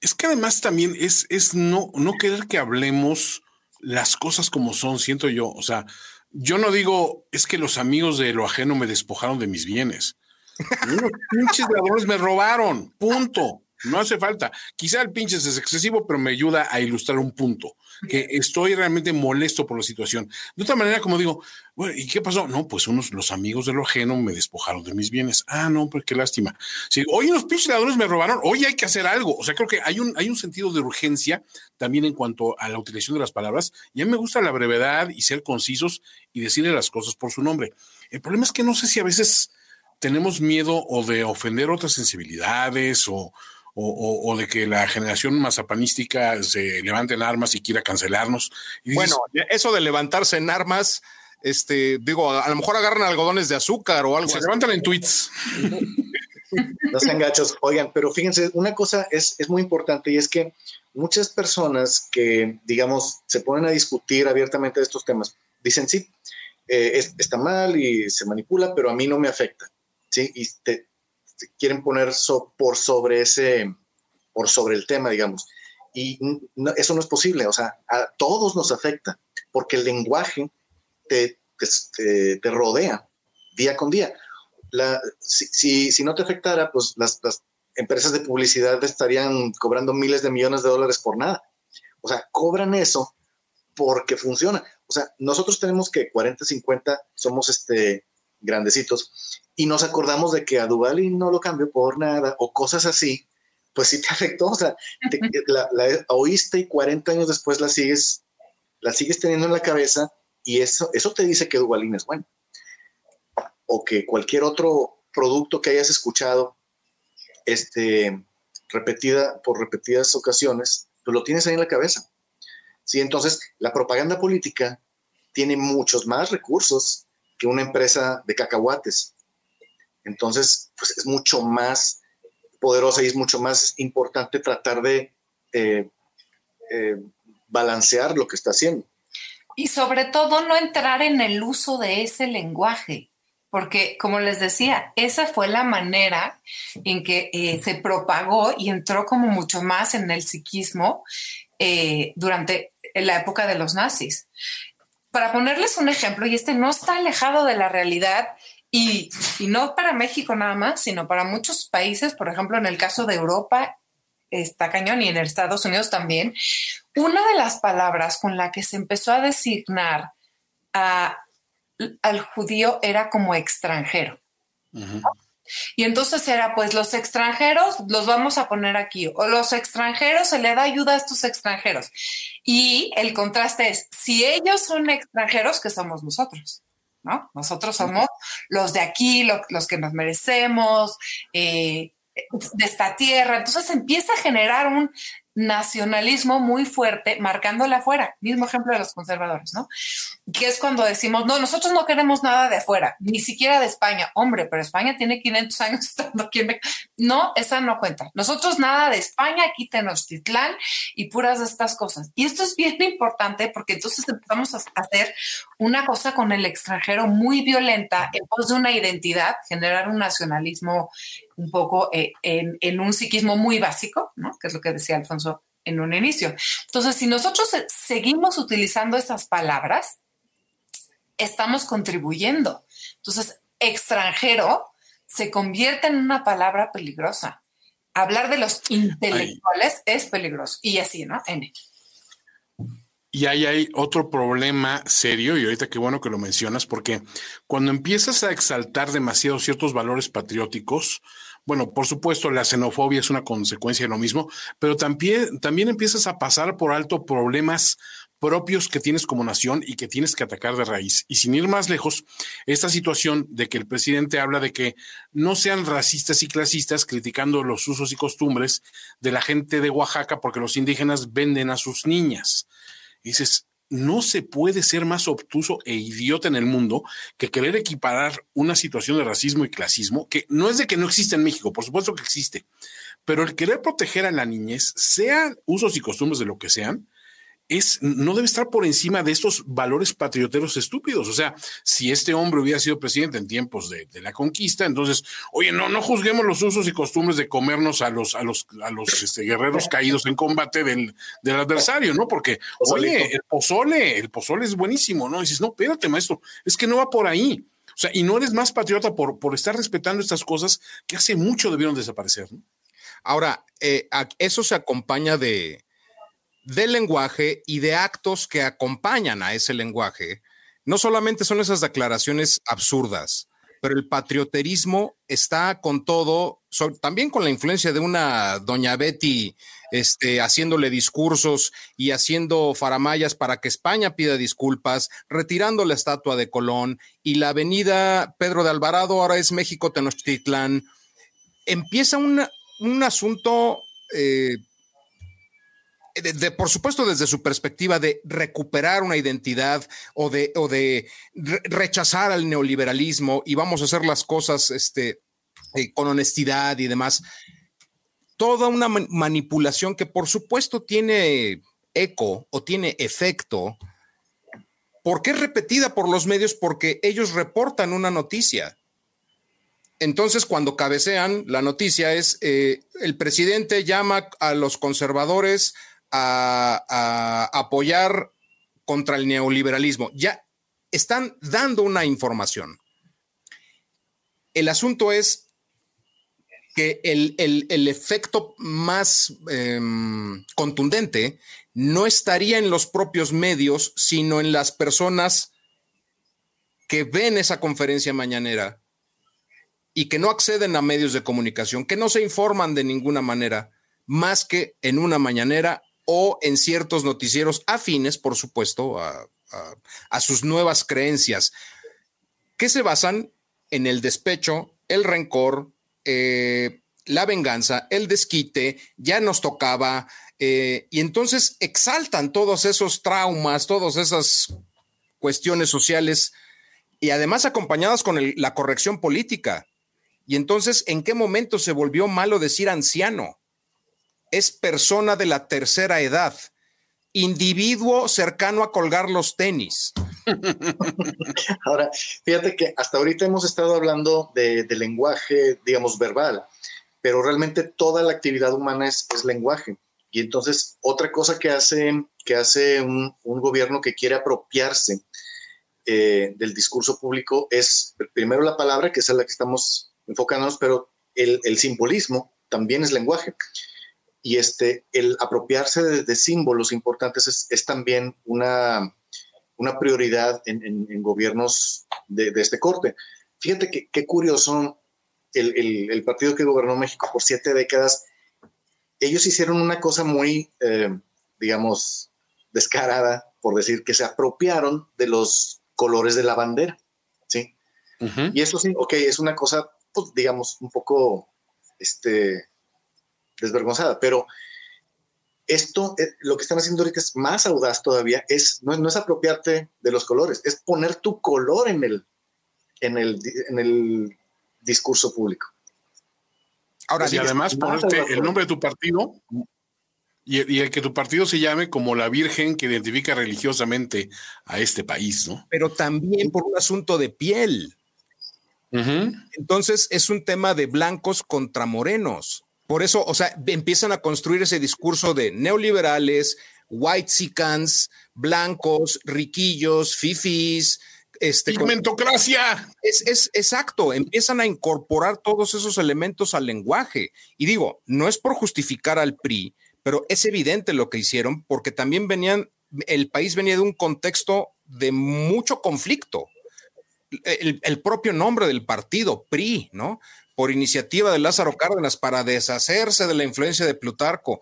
Es que además también es, es no, no querer que hablemos las cosas como son, siento yo. O sea, yo no digo, es que los amigos de lo ajeno me despojaron de mis bienes. [laughs] Unos pinches ladrones me robaron, punto. No hace falta. Quizá el pinches es excesivo, pero me ayuda a ilustrar un punto, que estoy realmente molesto por la situación. De otra manera, como digo, bueno, ¿y qué pasó? No, pues unos, los amigos de lo ajeno me despojaron de mis bienes. Ah, no, pues qué lástima. Si, oye, los pinches ladrones me robaron, hoy hay que hacer algo. O sea, creo que hay un, hay un sentido de urgencia también en cuanto a la utilización de las palabras. Y a mí me gusta la brevedad y ser concisos y decirle las cosas por su nombre. El problema es que no sé si a veces tenemos miedo o de ofender otras sensibilidades o, de que la generación mazapanística se levante en armas y quiera cancelarnos. bueno, eso de levantarse en armas, este, digo, a, lo mejor agarran algodones de azúcar o algo. Se levantan en tweets. No sean gachos. Oigan, pero fíjense, una cosa es, es muy importante y es que muchas personas que, digamos, se ponen a discutir abiertamente estos temas, dicen sí, eh, está mal y se manipula, pero a mí no me afecta, ¿sí? Y te, quieren poner por sobre ese, por sobre el tema, digamos. Y eso no es posible, o sea, a todos nos afecta, porque el lenguaje te, te, rodea día con día. La, si, si, no te afectara, pues las, las empresas de publicidad estarían cobrando miles de millones de dólares por nada. O sea, cobran eso porque funciona. O sea, nosotros tenemos que 40, 50, somos este, grandecitos, y nos acordamos de que a Duvali no lo cambió por nada, o cosas así, pues sí te [laughs] afectó. O sea, [laughs] la, oíste y 40 años después la sigues, la sigues teniendo en la cabeza, y eso, eso te dice que Duvalín es bueno. O que cualquier otro producto que hayas escuchado este, repetida por repetidas ocasiones, pues lo tienes ahí en la cabeza. Sí, entonces la propaganda política tiene muchos más recursos que una empresa de cacahuates. Entonces, pues es mucho más poderosa y es mucho más importante tratar de eh, eh, balancear lo que está haciendo. Y sobre todo no entrar en el uso de ese lenguaje porque como les decía, esa fue la manera en que eh, se propagó y entró como mucho más en el psiquismo durante la época de los nazis. Para ponerles un ejemplo, y este no está alejado de la realidad, y, no para México nada más, sino para muchos países, por ejemplo, en el caso de Europa, está cañón y en Estados Unidos también, una de las palabras con la que se empezó a designar al judío era como extranjero. Y entonces era, pues los extranjeros los vamos a poner aquí, o los extranjeros se le da ayuda a estos extranjeros. Y el contraste es, si ellos son extranjeros, que somos nosotros, ¿no? Nosotros somos los de aquí, los que nos merecemos, eh, de esta tierra. Entonces empieza a generar un nacionalismo muy fuerte, marcándole afuera, mismo ejemplo de los conservadores, ¿no? Que es cuando decimos, no, nosotros no queremos nada de afuera, ni siquiera de España. Hombre, pero España tiene 500 años [laughs] estando. No, esa no cuenta. Nosotros nada de España, aquí Tenochtitlán y puras de estas cosas. Y esto es bien importante porque entonces empezamos a hacer una cosa con el extranjero muy violenta en pos de una identidad, generar un nacionalismo un poco eh, en, un psiquismo muy básico, ¿no? que es lo que decía Alfonso en un inicio. Entonces, si nosotros seguimos utilizando esas palabras, estamos contribuyendo. Entonces, extranjero se convierte en una palabra peligrosa. Hablar de los intelectuales es peligroso. Y así, ¿no? N. Y ahí hay otro problema serio, y ahorita qué bueno que lo mencionas, porque cuando empiezas a exaltar demasiado ciertos valores patrióticos, bueno, por supuesto, la xenofobia es una consecuencia de lo mismo, pero también, también empiezas a pasar por alto problemas propios que tienes como nación y que tienes que atacar de raíz. Y sin ir más lejos, esta situación de que el presidente habla de que no sean racistas y clasistas criticando los usos y costumbres de la gente de Oaxaca porque los indígenas venden a sus niñas. Dices, no se puede ser más obtuso e idiota en el mundo que querer equiparar una situación de racismo y clasismo, que no es de que no existe en México, por supuesto que existe, pero el querer proteger a la niñez, sean usos y costumbres de lo que sean, no debe estar por encima de estos valores patrioteros estúpidos. O sea, si este hombre hubiera sido presidente en tiempos de, la conquista, entonces, oye, no, no juzguemos los usos y costumbres de comernos a los, a los, a los este, guerreros caídos en combate del, adversario, ¿no? Porque, oye, el pozole, el pozole es buenísimo, ¿no? dices, no, espérate, maestro, es que no va por ahí. O sea, y no eres más patriota por, por estar respetando estas cosas que hace mucho debieron desaparecer, ¿no? Ahora, eh, eso se acompaña de, del lenguaje y de actos que acompañan a ese lenguaje. No solamente son esas declaraciones absurdas, pero el patrioterismo está con todo, también con la influencia de una doña Betty este, haciéndole discursos y haciendo faramayas para que España pida disculpas, retirando la estatua de Colón y la avenida Pedro de Alvarado ahora es México Tenochtitlán. Empieza un asunto eh, por supuesto, desde su perspectiva de recuperar una identidad o de, o de rechazar al neoliberalismo y vamos a hacer las cosas este, eh, con honestidad y demás. Toda una manipulación que, por supuesto, tiene eco o tiene efecto ¿Por qué es repetida por los medios? Porque ellos reportan una noticia. Entonces, cuando cabecean, la noticia es, eh, el presidente llama a los conservadores a, apoyar contra el neoliberalismo. Ya están dando una información. El asunto es que el, efecto más em, contundente no estaría en los propios medios, sino en las personas que ven esa conferencia mañanera y que no acceden a medios de comunicación, que no se informan de ninguna manera, más que en una mañanera o en ciertos noticieros afines, por supuesto, a, sus nuevas creencias, que se basan en el despecho, el rencor, eh, la venganza, el desquite, ya nos tocaba, eh, y entonces exaltan todos esos traumas, todas esas cuestiones sociales, y además acompañadas con la corrección política. Y entonces, ¿en qué momento se volvió malo decir anciano? Es persona de la tercera edad, individuo cercano a colgar los tenis. [laughs] Ahora, fíjate que hasta ahorita hemos estado hablando de, lenguaje, digamos, verbal, pero realmente toda la actividad humana es, lenguaje. Y entonces, otra cosa que hace, que hace un, gobierno que quiere apropiarse eh, del discurso público es primero la palabra, que es la que estamos enfocándonos, pero el, simbolismo también es lenguaje. Y este, el apropiarse de, símbolos importantes es, también una, una prioridad en, gobiernos de, este corte. Fíjate que, qué curioso, el, partido que gobernó México por siete décadas, ellos hicieron una cosa muy, eh, digamos, descarada, por decir, que se apropiaron de los colores de la bandera, ¿sí? Y eso sí, ok, es una cosa pues, digamos, un poco este, desvergonzada, pero esto, eh, lo que están haciendo ahorita es más audaz todavía, es, no, es apropiarte de los colores, es poner tu color en el, en el, en el discurso público. Ahora, y además ponerte el nombre de tu partido y, y, el que tu partido se llame como la Virgen que identifica religiosamente a este país, ¿no? Pero también por un asunto de piel. Entonces es un tema de blancos contra morenos. Por eso, o sea, empiezan a construir ese discurso de neoliberales, white sicans, blancos, riquillos, fifis. Este, Pigmentocracia. Es, es exacto, empiezan a incorporar todos esos elementos al lenguaje. Y digo, no es por justificar al PRI, pero es evidente lo que hicieron porque también venían, el país venía de un contexto de mucho conflicto el, propio nombre del partido, PRI, ¿no? Por iniciativa de Lázaro Cárdenas para deshacerse de la influencia de Plutarco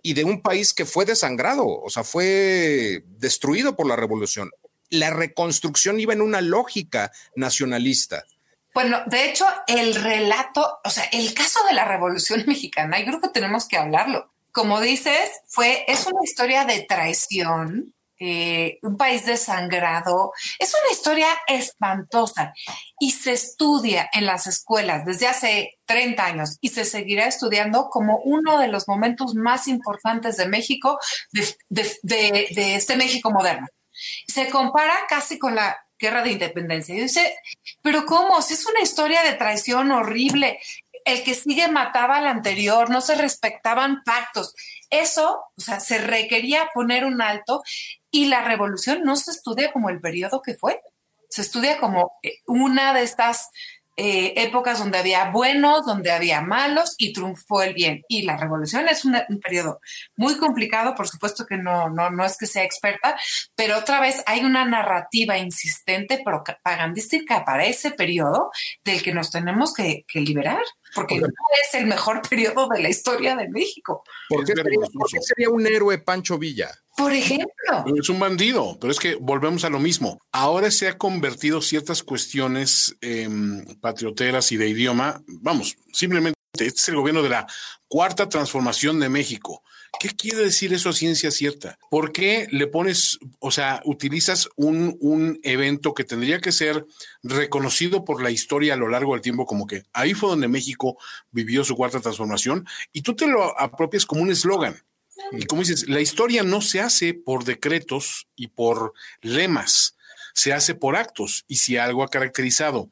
y de un país que fue desangrado, o sea, fue destruido por la revolución. La reconstrucción iba en una lógica nacionalista. Bueno, de hecho, el relato, o sea, el caso de la Revolución [laughs] Mexicana, yo creo que tenemos que hablarlo. Como dices, fue, es una historia de traición, eh, un país desangrado. Es una historia espantosa y se estudia en las escuelas desde hace 30 años y se seguirá estudiando como uno de los momentos más importantes de México, de, este México moderno. Se compara casi con la guerra de independencia. Y dice, pero ¿cómo? Si es una historia de traición horrible, el que sigue mataba al anterior, no se respetaban pactos. Eso, o sea, se requería poner un alto y la revolución no se estudia como el periodo que fue, se estudia como eh, una de estas eh, épocas donde había buenos, donde había malos y triunfó el bien. Y la revolución es un periodo muy complicado, por supuesto que no, no, no es que sea experta, pero otra vez hay una narrativa insistente propagandística para ese periodo del que nos tenemos que, liberar, porque no es el mejor [laughs] periodo de la historia de México. ¿Por qué sería un héroe Pancho Villa? Por ejemplo. Es un bandido, pero es que volvemos a lo mismo. Ahora se ha convertido ciertas cuestiones em, patrioteras y de idioma, vamos, simplemente este es el gobierno de la cuarta transformación de México. ¿Qué quiere decir eso a ciencia cierta? ¿Por qué le pones, o sea, utilizas un, un, evento que tendría que ser reconocido por la historia a lo largo del tiempo como que ahí fue donde México vivió su cuarta transformación y tú te lo apropias como un eslogan? Y como dices, la historia no se hace por decretos y por lemas, se hace por actos. Y si algo ha caracterizado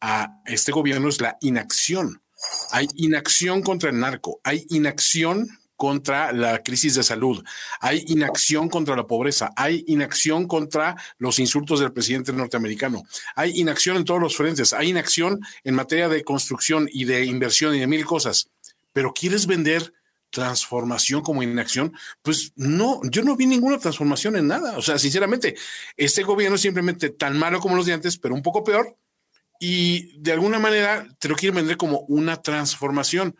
a este gobierno es la inacción. Hay inacción contra el narco, hay inacción contra la crisis de salud, hay inacción contra la pobreza, hay inacción contra los insultos del presidente norteamericano, hay inacción en todos los frentes, hay inacción en materia de construcción y de inversión y de mil cosas. Pero quieres vender transformación como inacción, pues no, yo no vi ninguna transformación en nada. O sea, sinceramente, este gobierno es simplemente tan malo como los de antes, pero un poco peor. Y de alguna manera te lo quieren vender como una transformación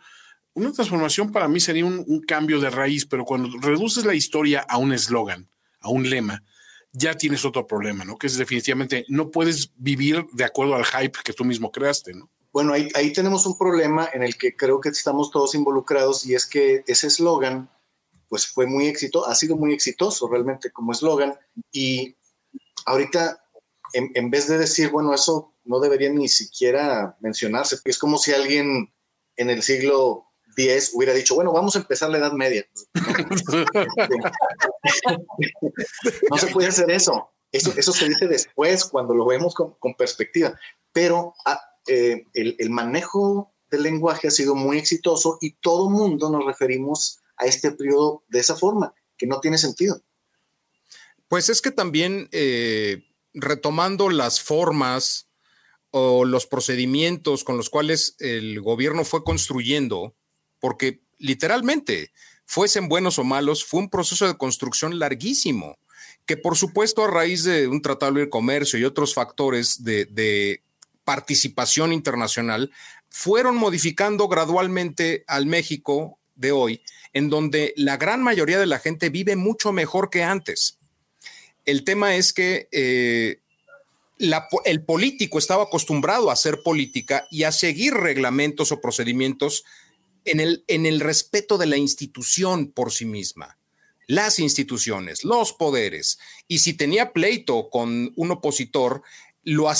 una transformación para mí sería un, cambio de raíz, pero cuando reduces la historia a un eslogan, a un lema, ya tienes otro problema, ¿no? Que es definitivamente no puedes vivir de acuerdo al hype que tú mismo creaste, ¿no? Bueno, ahí, ahí tenemos un problema en el que creo que estamos todos involucrados y es que ese eslogan, pues fue muy exitoso, ha sido muy exitoso realmente como eslogan y ahorita en, en, vez de decir, bueno, eso no debería ni siquiera mencionarse, es como si alguien en el siglo 10 hubiera dicho, bueno, vamos a empezar la Edad Media. no se puede hacer eso. Eso, eso se dice después, cuando lo vemos con, perspectiva. Pero ah, eh, el, el, manejo del lenguaje ha sido muy exitoso y todo mundo nos referimos a este periodo de esa forma, que no tiene sentido. Pues es que también, eh, retomando las formas o los procedimientos con los cuales el gobierno fue construyendo porque literalmente, fuesen buenos o malos, fue un proceso de construcción larguísimo, que por supuesto a raíz de un tratado de comercio y otros factores de, participación internacional, fueron modificando gradualmente al México de hoy, en donde la gran mayoría de la gente vive mucho mejor que antes. El tema es que eh, el político estaba acostumbrado a hacer política y a seguir reglamentos o procedimientos en el, en el respeto de la institución por sí misma las instituciones, los poderes. Y si tenía pleito con un opositor, lo,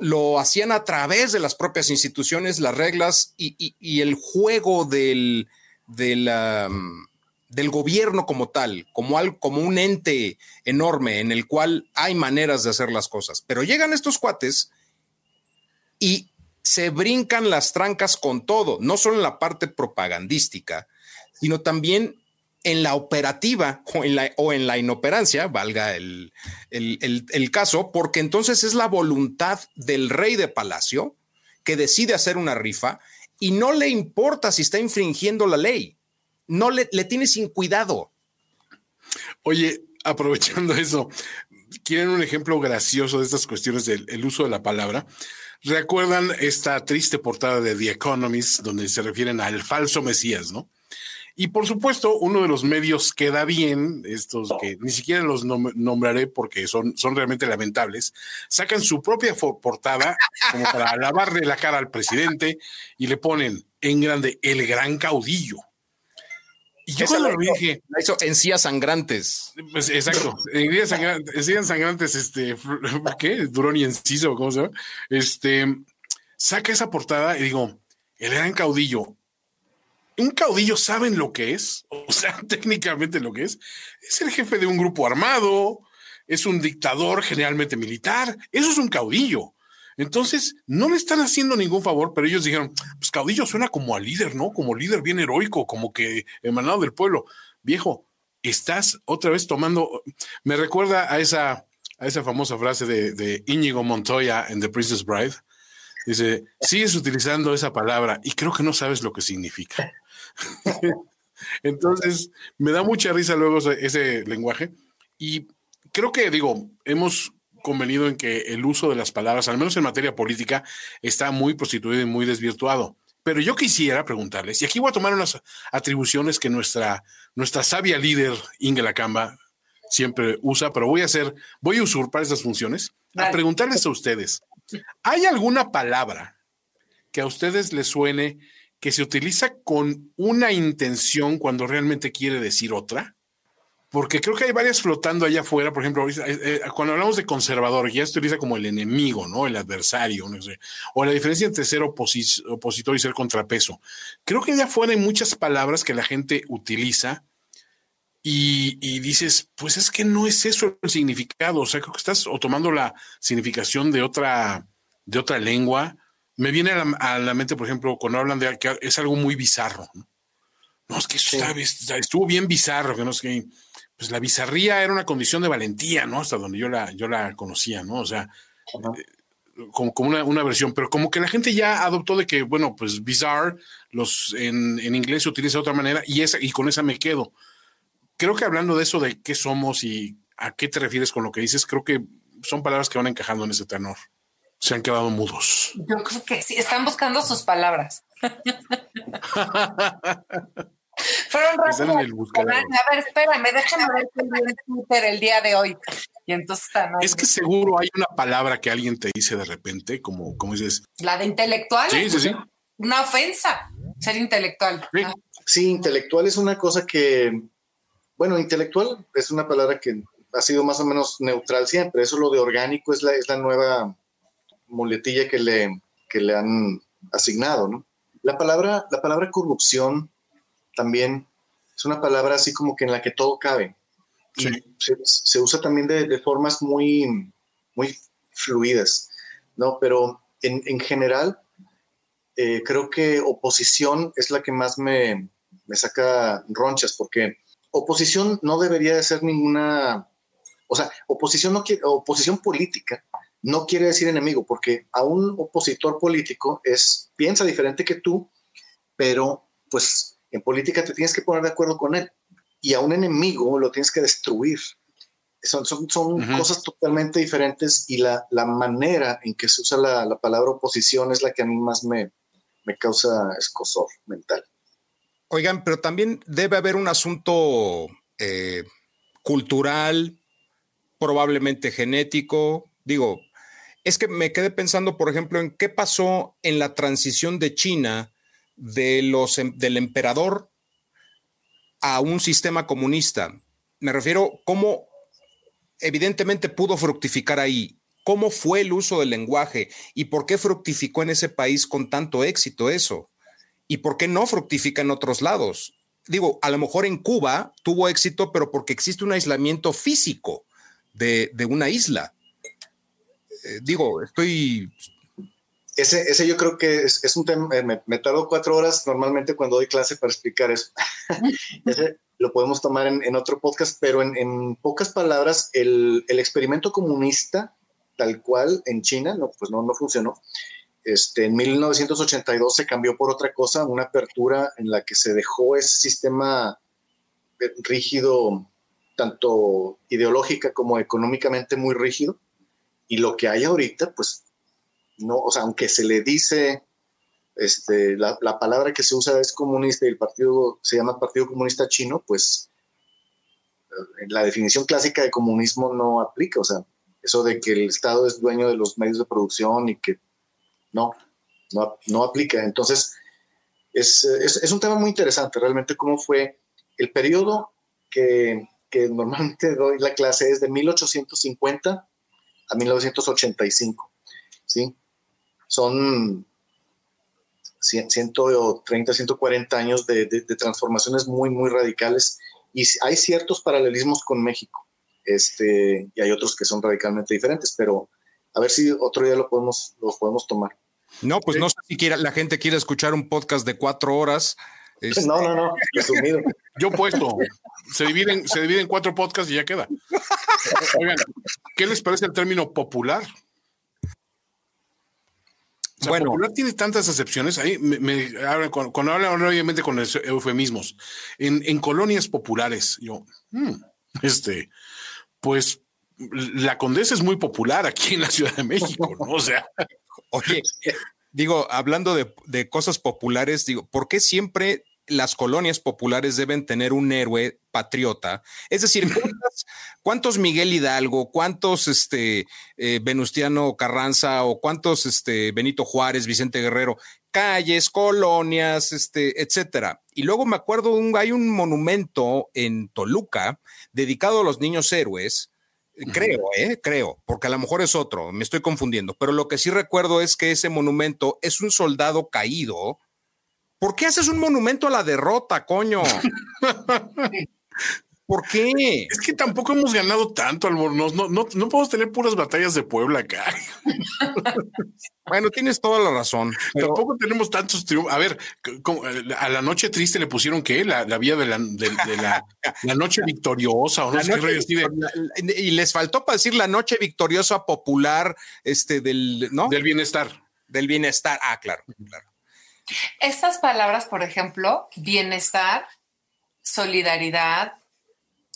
lo, hacían a través de las propias instituciones, las reglas y, el juego del, del, del, gobierno como tal, como, al, como un ente enorme en el cual hay maneras de hacer las cosas. Pero llegan estos cuates y se brincan las trancas con todo, no solo en la parte propagandística, sino también en la operativa o en la, inoperancia, valga el, el, caso, porque entonces es la voluntad del rey de palacio que decide hacer una rifa y no le importa si está infringiendo la ley, no le, le tiene sin cuidado. Oye, aprovechando eso, ¿quieren un ejemplo gracioso de estas cuestiones del uso de la palabra? ¿Recuerdan esta triste portada de The Economist donde se refieren al falso Mesías, no? Y por supuesto, uno de los medios queda bien, estos que ni siquiera los nombraré porque son, son realmente lamentables, sacan su propia portada como para lavarle la cara al presidente y le ponen en grande el gran caudillo. Y yo cuando lo dije. Eso encías sangrantes. Pues, exacto. Encías sangrantes, sangrantes, este, [laughs] ¿qué? Durón y enciso, ¿cómo se llama? Este, saca esa portada y digo, el gran caudillo. Un caudillo, ¿saben lo que es? [laughs] O sea, técnicamente lo que es. Es el jefe de un grupo armado, es un dictador generalmente militar. Eso es un caudillo. Entonces, no le están haciendo ningún favor, pero ellos dijeron, pues caudillo suena como a líder, ¿no? Como líder bien heroico, como que emanado del pueblo. Viejo, estás otra vez tomando, me recuerda a esa, a esa famosa frase de, Íñigo Montoya en The Princess Bride. Dice, sigues utilizando esa palabra y creo que no sabes lo que significa. [laughs] Entonces, me da mucha risa luego ese lenguaje y creo que, digo, hemos convenido en que el uso de las palabras, al menos en materia política, está muy prostituido y muy desvirtuado. Pero yo quisiera preguntarles, y aquí voy a tomar unas atribuciones que nuestra, nuestra sabia líder, Inge Lacamba, siempre usa, pero voy a hacer, voy a usurpar esas funciones, a preguntarles a ustedes, ¿hay alguna palabra que a ustedes les suene que se utiliza con una intención cuando realmente quiere decir otra? Porque creo que hay varias flotando allá afuera, por ejemplo, eh, eh, cuando hablamos de conservador, ya se utiliza como el enemigo, ¿no? El adversario, no sé, o la diferencia entre ser opositor y ser contrapeso. Creo que allá afuera hay muchas palabras que la gente utiliza y, dices, pues es que no es eso el significado. O sea, creo que estás o tomando la significación de otra, de otra lengua. Me viene a la, mente, por ejemplo, cuando hablan de que es algo muy bizarro. No, es que eso estuvo bien bizarro, que no sé qué. Pues la bizarría era una condición de valentía, ¿no? Hasta donde yo la, yo la conocía, ¿no? O sea, eh, como, como una, una, versión, pero como que la gente ya adoptó de que, bueno, pues bizarre, los, en, en inglés se utiliza de otra manera y, esa, y con esa me quedo creo que hablando de eso, de qué somos y a qué te refieres con lo que dices, creo que son palabras que van encajando en ese tenor. Se han quedado mudos. Yo creo que sí, están buscando sus palabras. [laughs] Fueron en el. A ver, espérame, déjame ver qué en Twitter el día de hoy. Y entonces están. Es que seguro hay una palabra que alguien te dice de repente, como, como dices. La de intelectual. Sí, sí, sí. Una ofensa ser intelectual. Sí. Ah. sí, intelectual es una cosa que bueno, intelectual es una palabra que ha sido más o menos neutral siempre. Eso lo de orgánico es la, es la nueva muletilla que le, que le han asignado, ¿no? La palabra, la palabra corrupción también es una palabra así como que en la que todo cabe. Sí. Se, usa también de, formas muy, muy fluidas, ¿no? Pero en, en general, eh, creo que oposición es la que más me, me saca ronchas, porque oposición no debería de ser ninguna, o sea, oposición, no quiere, oposición política no quiere decir enemigo, porque a un opositor político es, piensa diferente que tú, pero pues en política te tienes que poner de acuerdo con él. Y a un enemigo lo tienes que destruir. Son, son, son cosas totalmente diferentes y la, la, manera en que se usa la, la, palabra oposición es la que a mí más me, me causa escosor mental. Oigan, pero también debe haber un asunto eh, cultural, probablemente genético. Digo, es que me quedé pensando, por ejemplo, en qué pasó en la transición de China de los, em, del emperador a un sistema comunista. Me refiero cómo evidentemente pudo fructificar ahí. ¿Cómo fue el uso del lenguaje y por qué fructificó en ese país con tanto éxito eso? ¿Y por qué no fructifica en otros lados? Digo, a lo mejor en Cuba tuvo éxito, pero porque existe un aislamiento físico de, una isla. Eh, digo, estoy... Ese, ese yo creo que es, un tema, eh, me, tardo cuatro horas normalmente cuando doy clase para explicar eso. [laughs] ese lo podemos tomar en, otro podcast, pero en, pocas palabras, el, el, experimento comunista, tal cual en China, no, pues no, no funcionó. Este, en 1982 se cambió por otra cosa, una apertura en la que se dejó ese sistema rígido, tanto ideológica como económicamente muy rígido. Y lo que hay ahorita, pues, no, o sea, aunque se le dice, este, la, la palabra que se usa es comunista y el partido se llama Partido Comunista Chino, pues la definición clásica de comunismo no aplica, o sea, eso de que el Estado es dueño de los medios de producción y que no, no, no aplica. Entonces, es, es, un tema muy interesante realmente cómo fue el periodo que, que, normalmente doy la clase es de 1850 a 1985, ¿sí? Son 130, 140 años de, de, de, transformaciones muy, muy radicales y hay ciertos paralelismos con México, este, y hay otros que son radicalmente diferentes, pero a ver si otro día lo podemos, lo podemos tomar. No, pues no sé si la gente quiere escuchar un podcast de cuatro horas. Este, no, no, no, resumido. Yo puesto. Se dividen, se dividen en cuatro podcasts y ya queda. Oigan, ¿qué les parece el término popular? Bueno, popular tiene tantas excepciones. Ahí me, me cuando, hablan obviamente con eufemismos. En, en colonias populares, yo, hmm, este, pues la condesa es muy popular aquí en la Ciudad de México, ¿no? O sea. Oye, digo, hablando de, cosas populares, digo, ¿por qué siempre las colonias populares deben tener un héroe patriota. Es decir, [laughs] ¿cuántos, Miguel Hidalgo, cuántos este, eh, Venustiano Carranza o cuántos este, Benito Juárez, Vicente Guerrero, calles, colonias, este, etcétera? Y luego me acuerdo, un, hay un monumento en Toluca dedicado a los niños héroes Creo, ¿eh? Creo, porque a lo mejor es otro, me estoy confundiendo, pero lo que sí recuerdo es que ese monumento es un soldado caído. ¿Por qué haces un monumento a la derrota, coño? [laughs] ¿Por qué? Es que tampoco hemos ganado tanto, Albornoz. No, no, no podemos tener puras batallas de Puebla acá. [laughs] bueno, tienes toda la razón. Tampoco tenemos tantos triunfos. A ver, a la noche triste le pusieron qué? La, la vía de la, de, la, [laughs] la, noche victoriosa o no sé qué Y les faltó para decir la noche victoriosa popular este, del, ¿no? Del bienestar. Del bienestar. Ah, claro, claro. Estas palabras, por ejemplo, bienestar, solidaridad,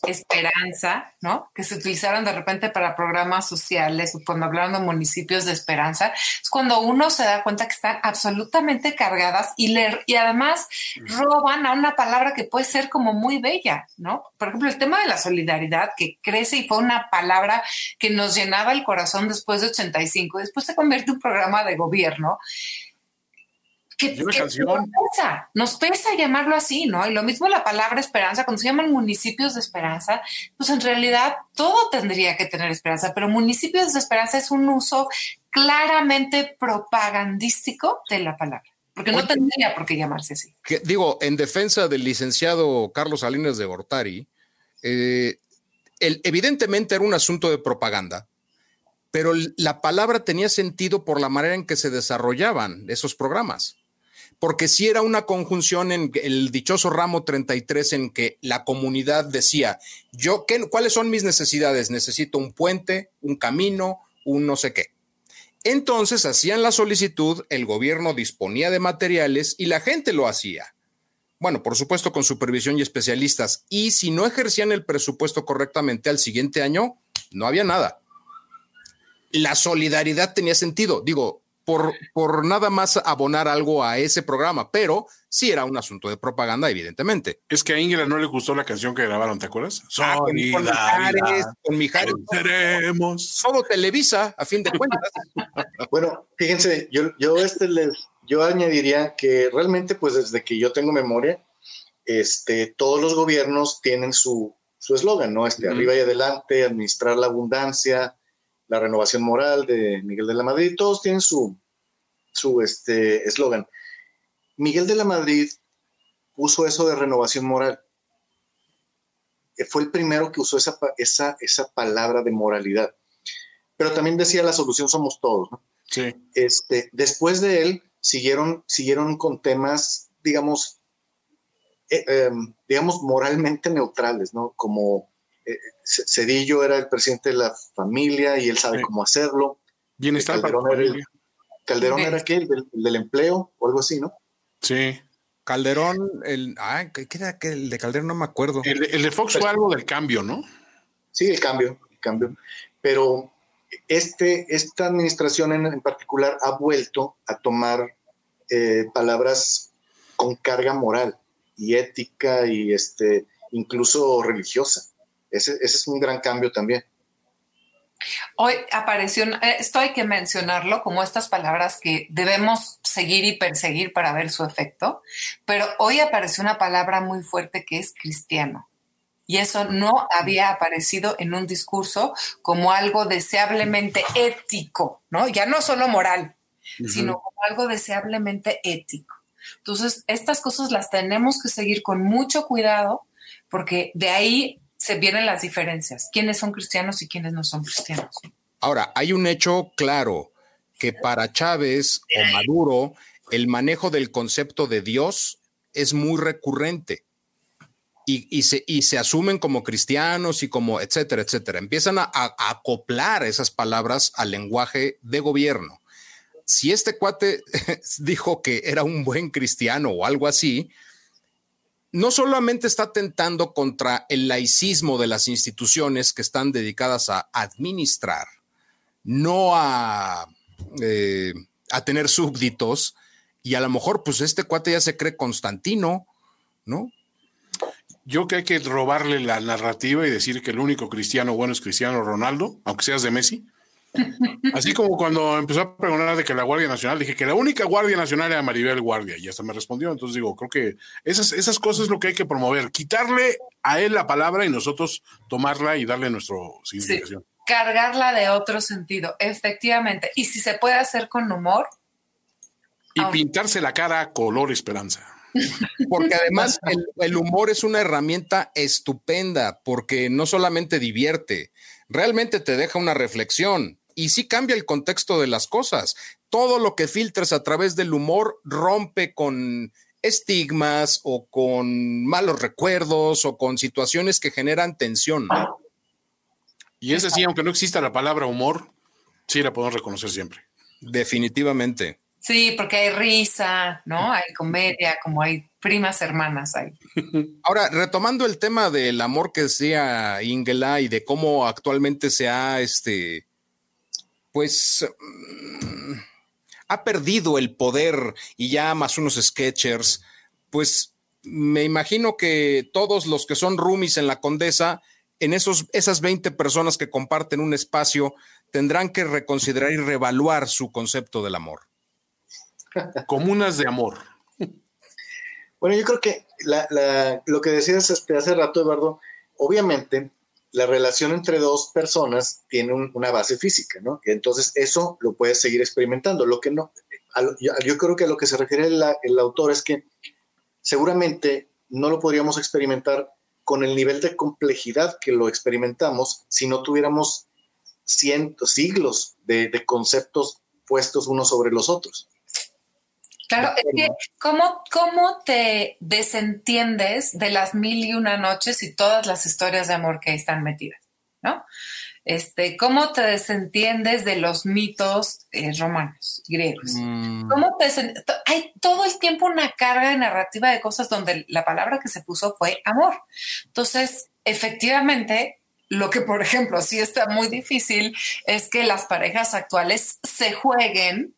esperanza, ¿no? Que se utilizaron de repente para programas sociales o cuando hablaron de municipios de esperanza, es cuando uno se da cuenta que están absolutamente cargadas y, leer, y además roban a una palabra que puede ser como muy bella, ¿no? Por ejemplo, el tema de la solidaridad que crece y fue una palabra que nos llenaba el corazón después de 85, después se convierte en un programa de gobierno que, nos, pesa, nos pesa llamarlo así, ¿no? Y lo mismo la palabra esperanza, cuando se llaman municipios de esperanza, pues en realidad todo tendría que tener esperanza, pero municipios de esperanza es un uso claramente propagandístico de la palabra. Porque no tendría por qué llamarse así. digo, en defensa del licenciado Carlos Salinas de Gortari, eh, evidentemente era un asunto de propaganda, pero la palabra tenía sentido por la manera en que se desarrollaban esos programas porque si era una conjunción en el dichoso ramo 33 en que la comunidad decía, yo, ¿qué, ¿cuáles son mis necesidades? Necesito un puente, un camino, un no sé qué. Entonces hacían la solicitud, el gobierno disponía de materiales y la gente lo hacía. Bueno, por supuesto con supervisión y especialistas. Y si no ejercían el presupuesto correctamente al siguiente año, no había nada. La solidaridad tenía sentido. Digo, por, por nada más abonar algo a ese programa, pero sí era un asunto de propaganda, evidentemente. Es que a Ingrid no le gustó la canción que grabaron, ¿te acuerdas? Ah, con, Mijares, con Mijares. Seremos. Todo Televisa, a fin de cuentas. [laughs] bueno, fíjense, yo, yo, este les, yo añadiría que realmente, pues desde que yo tengo memoria, este, todos los gobiernos tienen su eslogan, ¿no? Este, arriba y adelante, administrar la abundancia, la renovación moral de Miguel de la Madrid, todos tienen su su este eslogan. Miguel de la Madrid puso eso de renovación moral. Eh, fue el primero que usó esa, esa, esa palabra de moralidad. Pero también decía la solución somos todos. Sí. Este, después de él siguieron, siguieron con temas, digamos, eh, em, digamos, moralmente neutrales, ¿no? Como eh, Cedillo era el presidente de la familia y él sabe cómo hacerlo. Bienestar Calderón para era, Calderón era aquel del, del, empleo o algo así, ¿no? Sí. Calderón, el, ah, ¿qué era el de Calderón? No me acuerdo. El, de Fox fue algo del cambio, ¿no? Sí, el cambio, el cambio. Pero este, esta administración en, particular ha vuelto a tomar eh, palabras con carga moral y ética y este, incluso religiosa. Ese, es un gran cambio también. Hoy apareció, eh, esto hay que mencionarlo como estas palabras que debemos seguir y perseguir para ver su efecto, pero hoy apareció una palabra muy fuerte que es cristiano. Y eso no había aparecido en un discurso como algo deseablemente ético, ¿no? Ya no solo moral, sino como algo deseablemente ético. Entonces, estas cosas las tenemos que seguir con mucho cuidado porque de ahí se vienen las diferencias, quiénes son cristianos y quiénes no son cristianos. Ahora, hay un hecho claro que para Chávez o Maduro el manejo del concepto de Dios es muy recurrente. Y, se, y, se, asumen como cristianos y como etcétera, etcétera. Empiezan a, acoplar esas palabras al lenguaje de gobierno. Si este cuate [laughs] dijo que era un buen cristiano o algo así, no solamente está tentando contra el laicismo de las instituciones que están dedicadas a administrar, no a, eh, a tener súbditos, y a lo mejor pues este cuate ya se cree Constantino, ¿no? Yo que hay que robarle la narrativa y decir que el único cristiano bueno es Cristiano Ronaldo, aunque seas de Messi. Así como cuando empezó a preguntar de que la Guardia Nacional, dije que la única Guardia Nacional era Maribel Guardia y hasta me respondió. Entonces digo, creo que esas, esas cosas es lo que hay que promover, quitarle a él la palabra y nosotros tomarla y darle nuestra significación. cargarla de otro sentido, efectivamente. Y si se puede hacer con humor. Y pintarse la cara color esperanza. [laughs] Porque además el, el, humor es una herramienta estupenda porque no solamente divierte, realmente te deja una reflexión y sí cambia el contexto de las cosas. Todo lo que filtres a través del humor rompe con estigmas o con malos recuerdos o con situaciones que generan tensión. Y es así, aunque no exista la palabra humor, sí la podemos reconocer siempre. Definitivamente. Sí, porque hay risa, ¿no? Hay comedia, como hay primas hermanas ahí. [laughs] Ahora, retomando el tema del amor que decía Ingela y de cómo actualmente se ha, este, pues, mm, ha perdido el poder y ya más unos sketchers, pues me imagino que todos los que son roomies en la Condesa, en esos, esas 20 personas que comparten un espacio, tendrán que reconsiderar y reevaluar su concepto del amor. [laughs] Comunas de amor. Bueno, yo creo que lo que decías este, hace rato, Eduardo, obviamente la relación entre dos personas tiene una base física, ¿no? Entonces eso lo puedes seguir experimentando. Lo que no, yo, creo que a lo que se refiere el autor es que seguramente no lo podríamos experimentar con el nivel de complejidad que lo experimentamos si no tuviéramos cientos, siglos de conceptos puestos unos sobre los otros. Claro, es que ¿cómo, ¿cómo te desentiendes de las mil y una noches y todas las historias de amor que están metidas? ¿No? Este, ¿Cómo te desentiendes de los mitos eh, romanos, griegos? Mm. ¿Cómo te Hay todo el tiempo una carga de narrativa de cosas donde la palabra que se puso fue amor. Entonces, efectivamente, lo que, por ejemplo, sí está muy difícil es que las parejas actuales se jueguen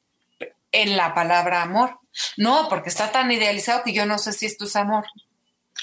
en la palabra amor. No, porque está tan idealizado que yo no sé si esto es amor.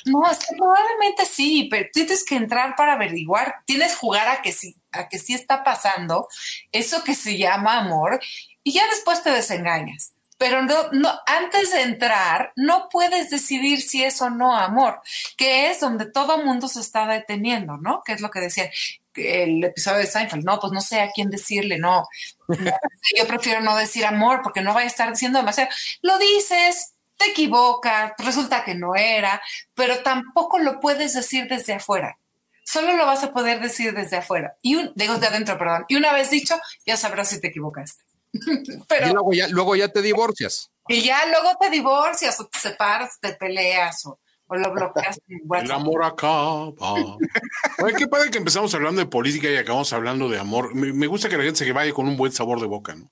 No, es que probablemente sí, pero tienes que entrar para averiguar, tienes que jugar a que sí, a que sí está pasando eso que se llama amor y ya después te desengañas. Pero no, no, antes de entrar, no puedes decidir si es o no amor, que es donde todo mundo se está deteniendo, ¿no? Que es lo que decían el episodio de Seinfeld, no, pues no sé a quién decirle, no, [laughs] yo prefiero no decir amor porque no vaya a estar diciendo demasiado. Lo dices, te equivocas, resulta que no era, pero tampoco lo puedes decir desde afuera. Solo lo vas a poder decir desde afuera. Y un, digo de adentro, perdón. Y una vez dicho, ya sabrás si te equivocaste. [laughs] pero, y luego ya, luego ya te divorcias. Y ya luego te divorcias o te separas, te peleas o o lo bloqueas El amor acaba. Oye, qué padre que empezamos hablando de política y acabamos hablando de amor. Me, gusta que la gente se vaya con un buen sabor de boca, ¿no?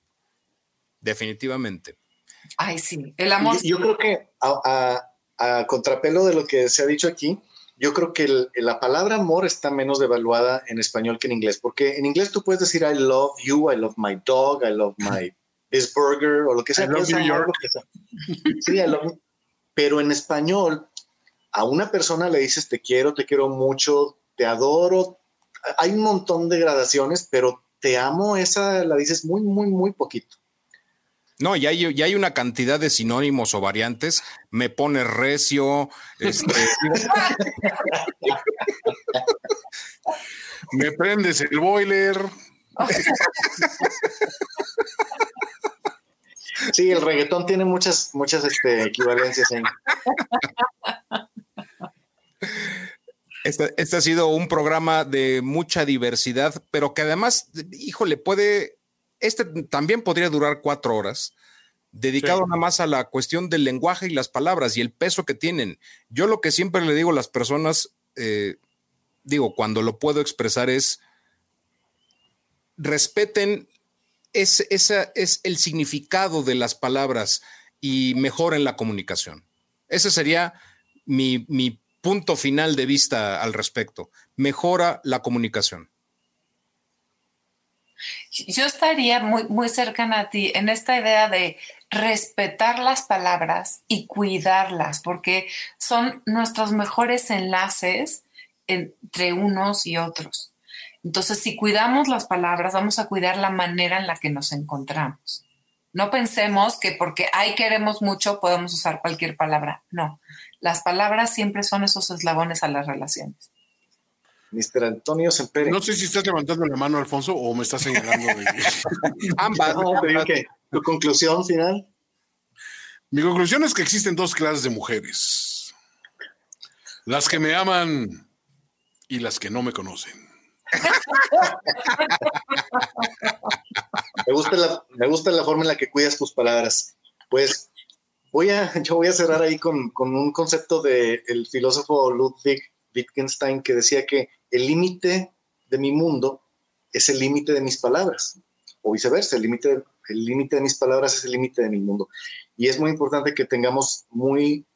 Definitivamente. Ay, sí, el amor. Yo, creo que a, contrapelo de lo que se ha dicho aquí, yo creo que la palabra amor está menos devaluada en español que en inglés, porque en inglés tú puedes decir I love you, I love my dog, I love my [laughs] this burger o lo que sea. I love New York. Sí, I love, pero en español a una persona le dices te quiero, te quiero mucho, te adoro. Hay un montón de gradaciones, pero te amo, esa la dices muy, muy, muy poquito. No, ya hay, ya hay una cantidad de sinónimos o variantes. Me pone recio. Este, [laughs] Me prendes el boiler. Sí, el reggaetón tiene muchas, muchas este, equivalencias ahí. [laughs] Este, este, ha sido un programa de mucha diversidad, pero que además, híjole, puede, este también podría durar cuatro horas, dedicado nada más a la cuestión del lenguaje y las palabras y el peso que tienen. Yo lo que siempre le digo a las personas, eh, digo, cuando lo puedo expresar es, respeten es, esa es el significado de las palabras y mejoren la comunicación. Ese sería mi, mi punto final de vista al respecto. Mejora la comunicación. Yo estaría muy, muy cercana a ti en esta idea de respetar las palabras y cuidarlas, porque son nuestros mejores enlaces entre unos y otros. Entonces, si cuidamos las palabras, vamos a cuidar la manera en la que nos encontramos. No pensemos que porque ahí queremos mucho podemos usar cualquier palabra. No, las palabras siempre son esos eslabones a las relaciones. Mr. Antonio Sempere. No sé si estás levantando la mano, Alfonso, o me estás señalando. [laughs] Ambas. ¿Tu conclusión final? Mi conclusión es que existen dos clases de mujeres. Las que me aman y las que no me conocen. Me, gusta la, forma en la que cuidas tus palabras. Pues voy a, [laughs] yo voy a cerrar ahí con, un concepto del el filósofo Ludwig Wittgenstein que decía que el límite de mi mundo es el límite de mis palabras, o viceversa, el límite el de mis palabras es el límite de mi mundo. Y es muy importante que tengamos muy,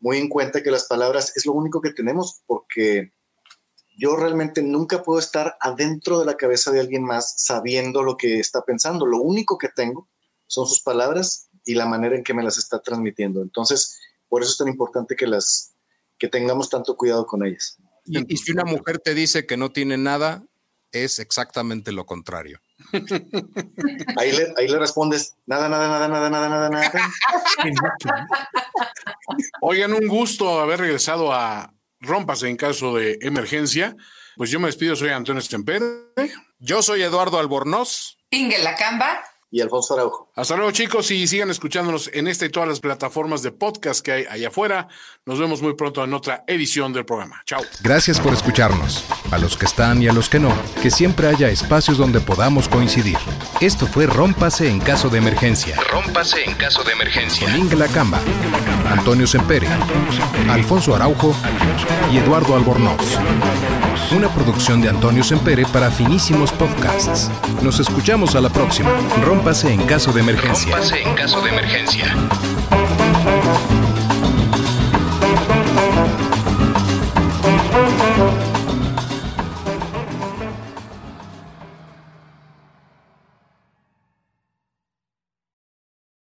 muy en cuenta que las palabras es lo único que tenemos, porque yo realmente nunca puedo estar adentro de la cabeza de alguien más sabiendo lo que está pensando. Lo único que tengo son sus palabras y la manera en que me las está transmitiendo. Entonces, por eso es tan importante que las que tengamos tanto cuidado con ellas. Y, si una mujer te dice que no tiene nada, es exactamente lo contrario. [laughs] Ahí le, ahí le respondes, nada, nada, nada, nada, nada, nada, nada. [laughs] Oigan, un gusto haber regresado a Rompas en caso de emergencia. Pues yo me despido, soy Antonio Stempere. Yo soy Eduardo Albornoz. Inge Lacamba y Alfonso Araujo. Hasta luego, chicos, y sigan escuchándonos en esta y todas las plataformas de podcast que hay allá afuera. Nos vemos muy pronto en otra edición del programa. Chao. Gracias por escucharnos. A los que están y a los que no, que siempre haya espacios donde podamos coincidir. Esto fue Rómpase en caso de emergencia. Rómpase en caso de emergencia. Con Inge Camba, Antonio Sempere, Alfonso Araujo y Eduardo Albornoz. Una producción de Antonio Sempere para finísimos podcasts. Nos escuchamos a la próxima. Rómpase en caso de emergencia. Rómpase en caso de emergencia.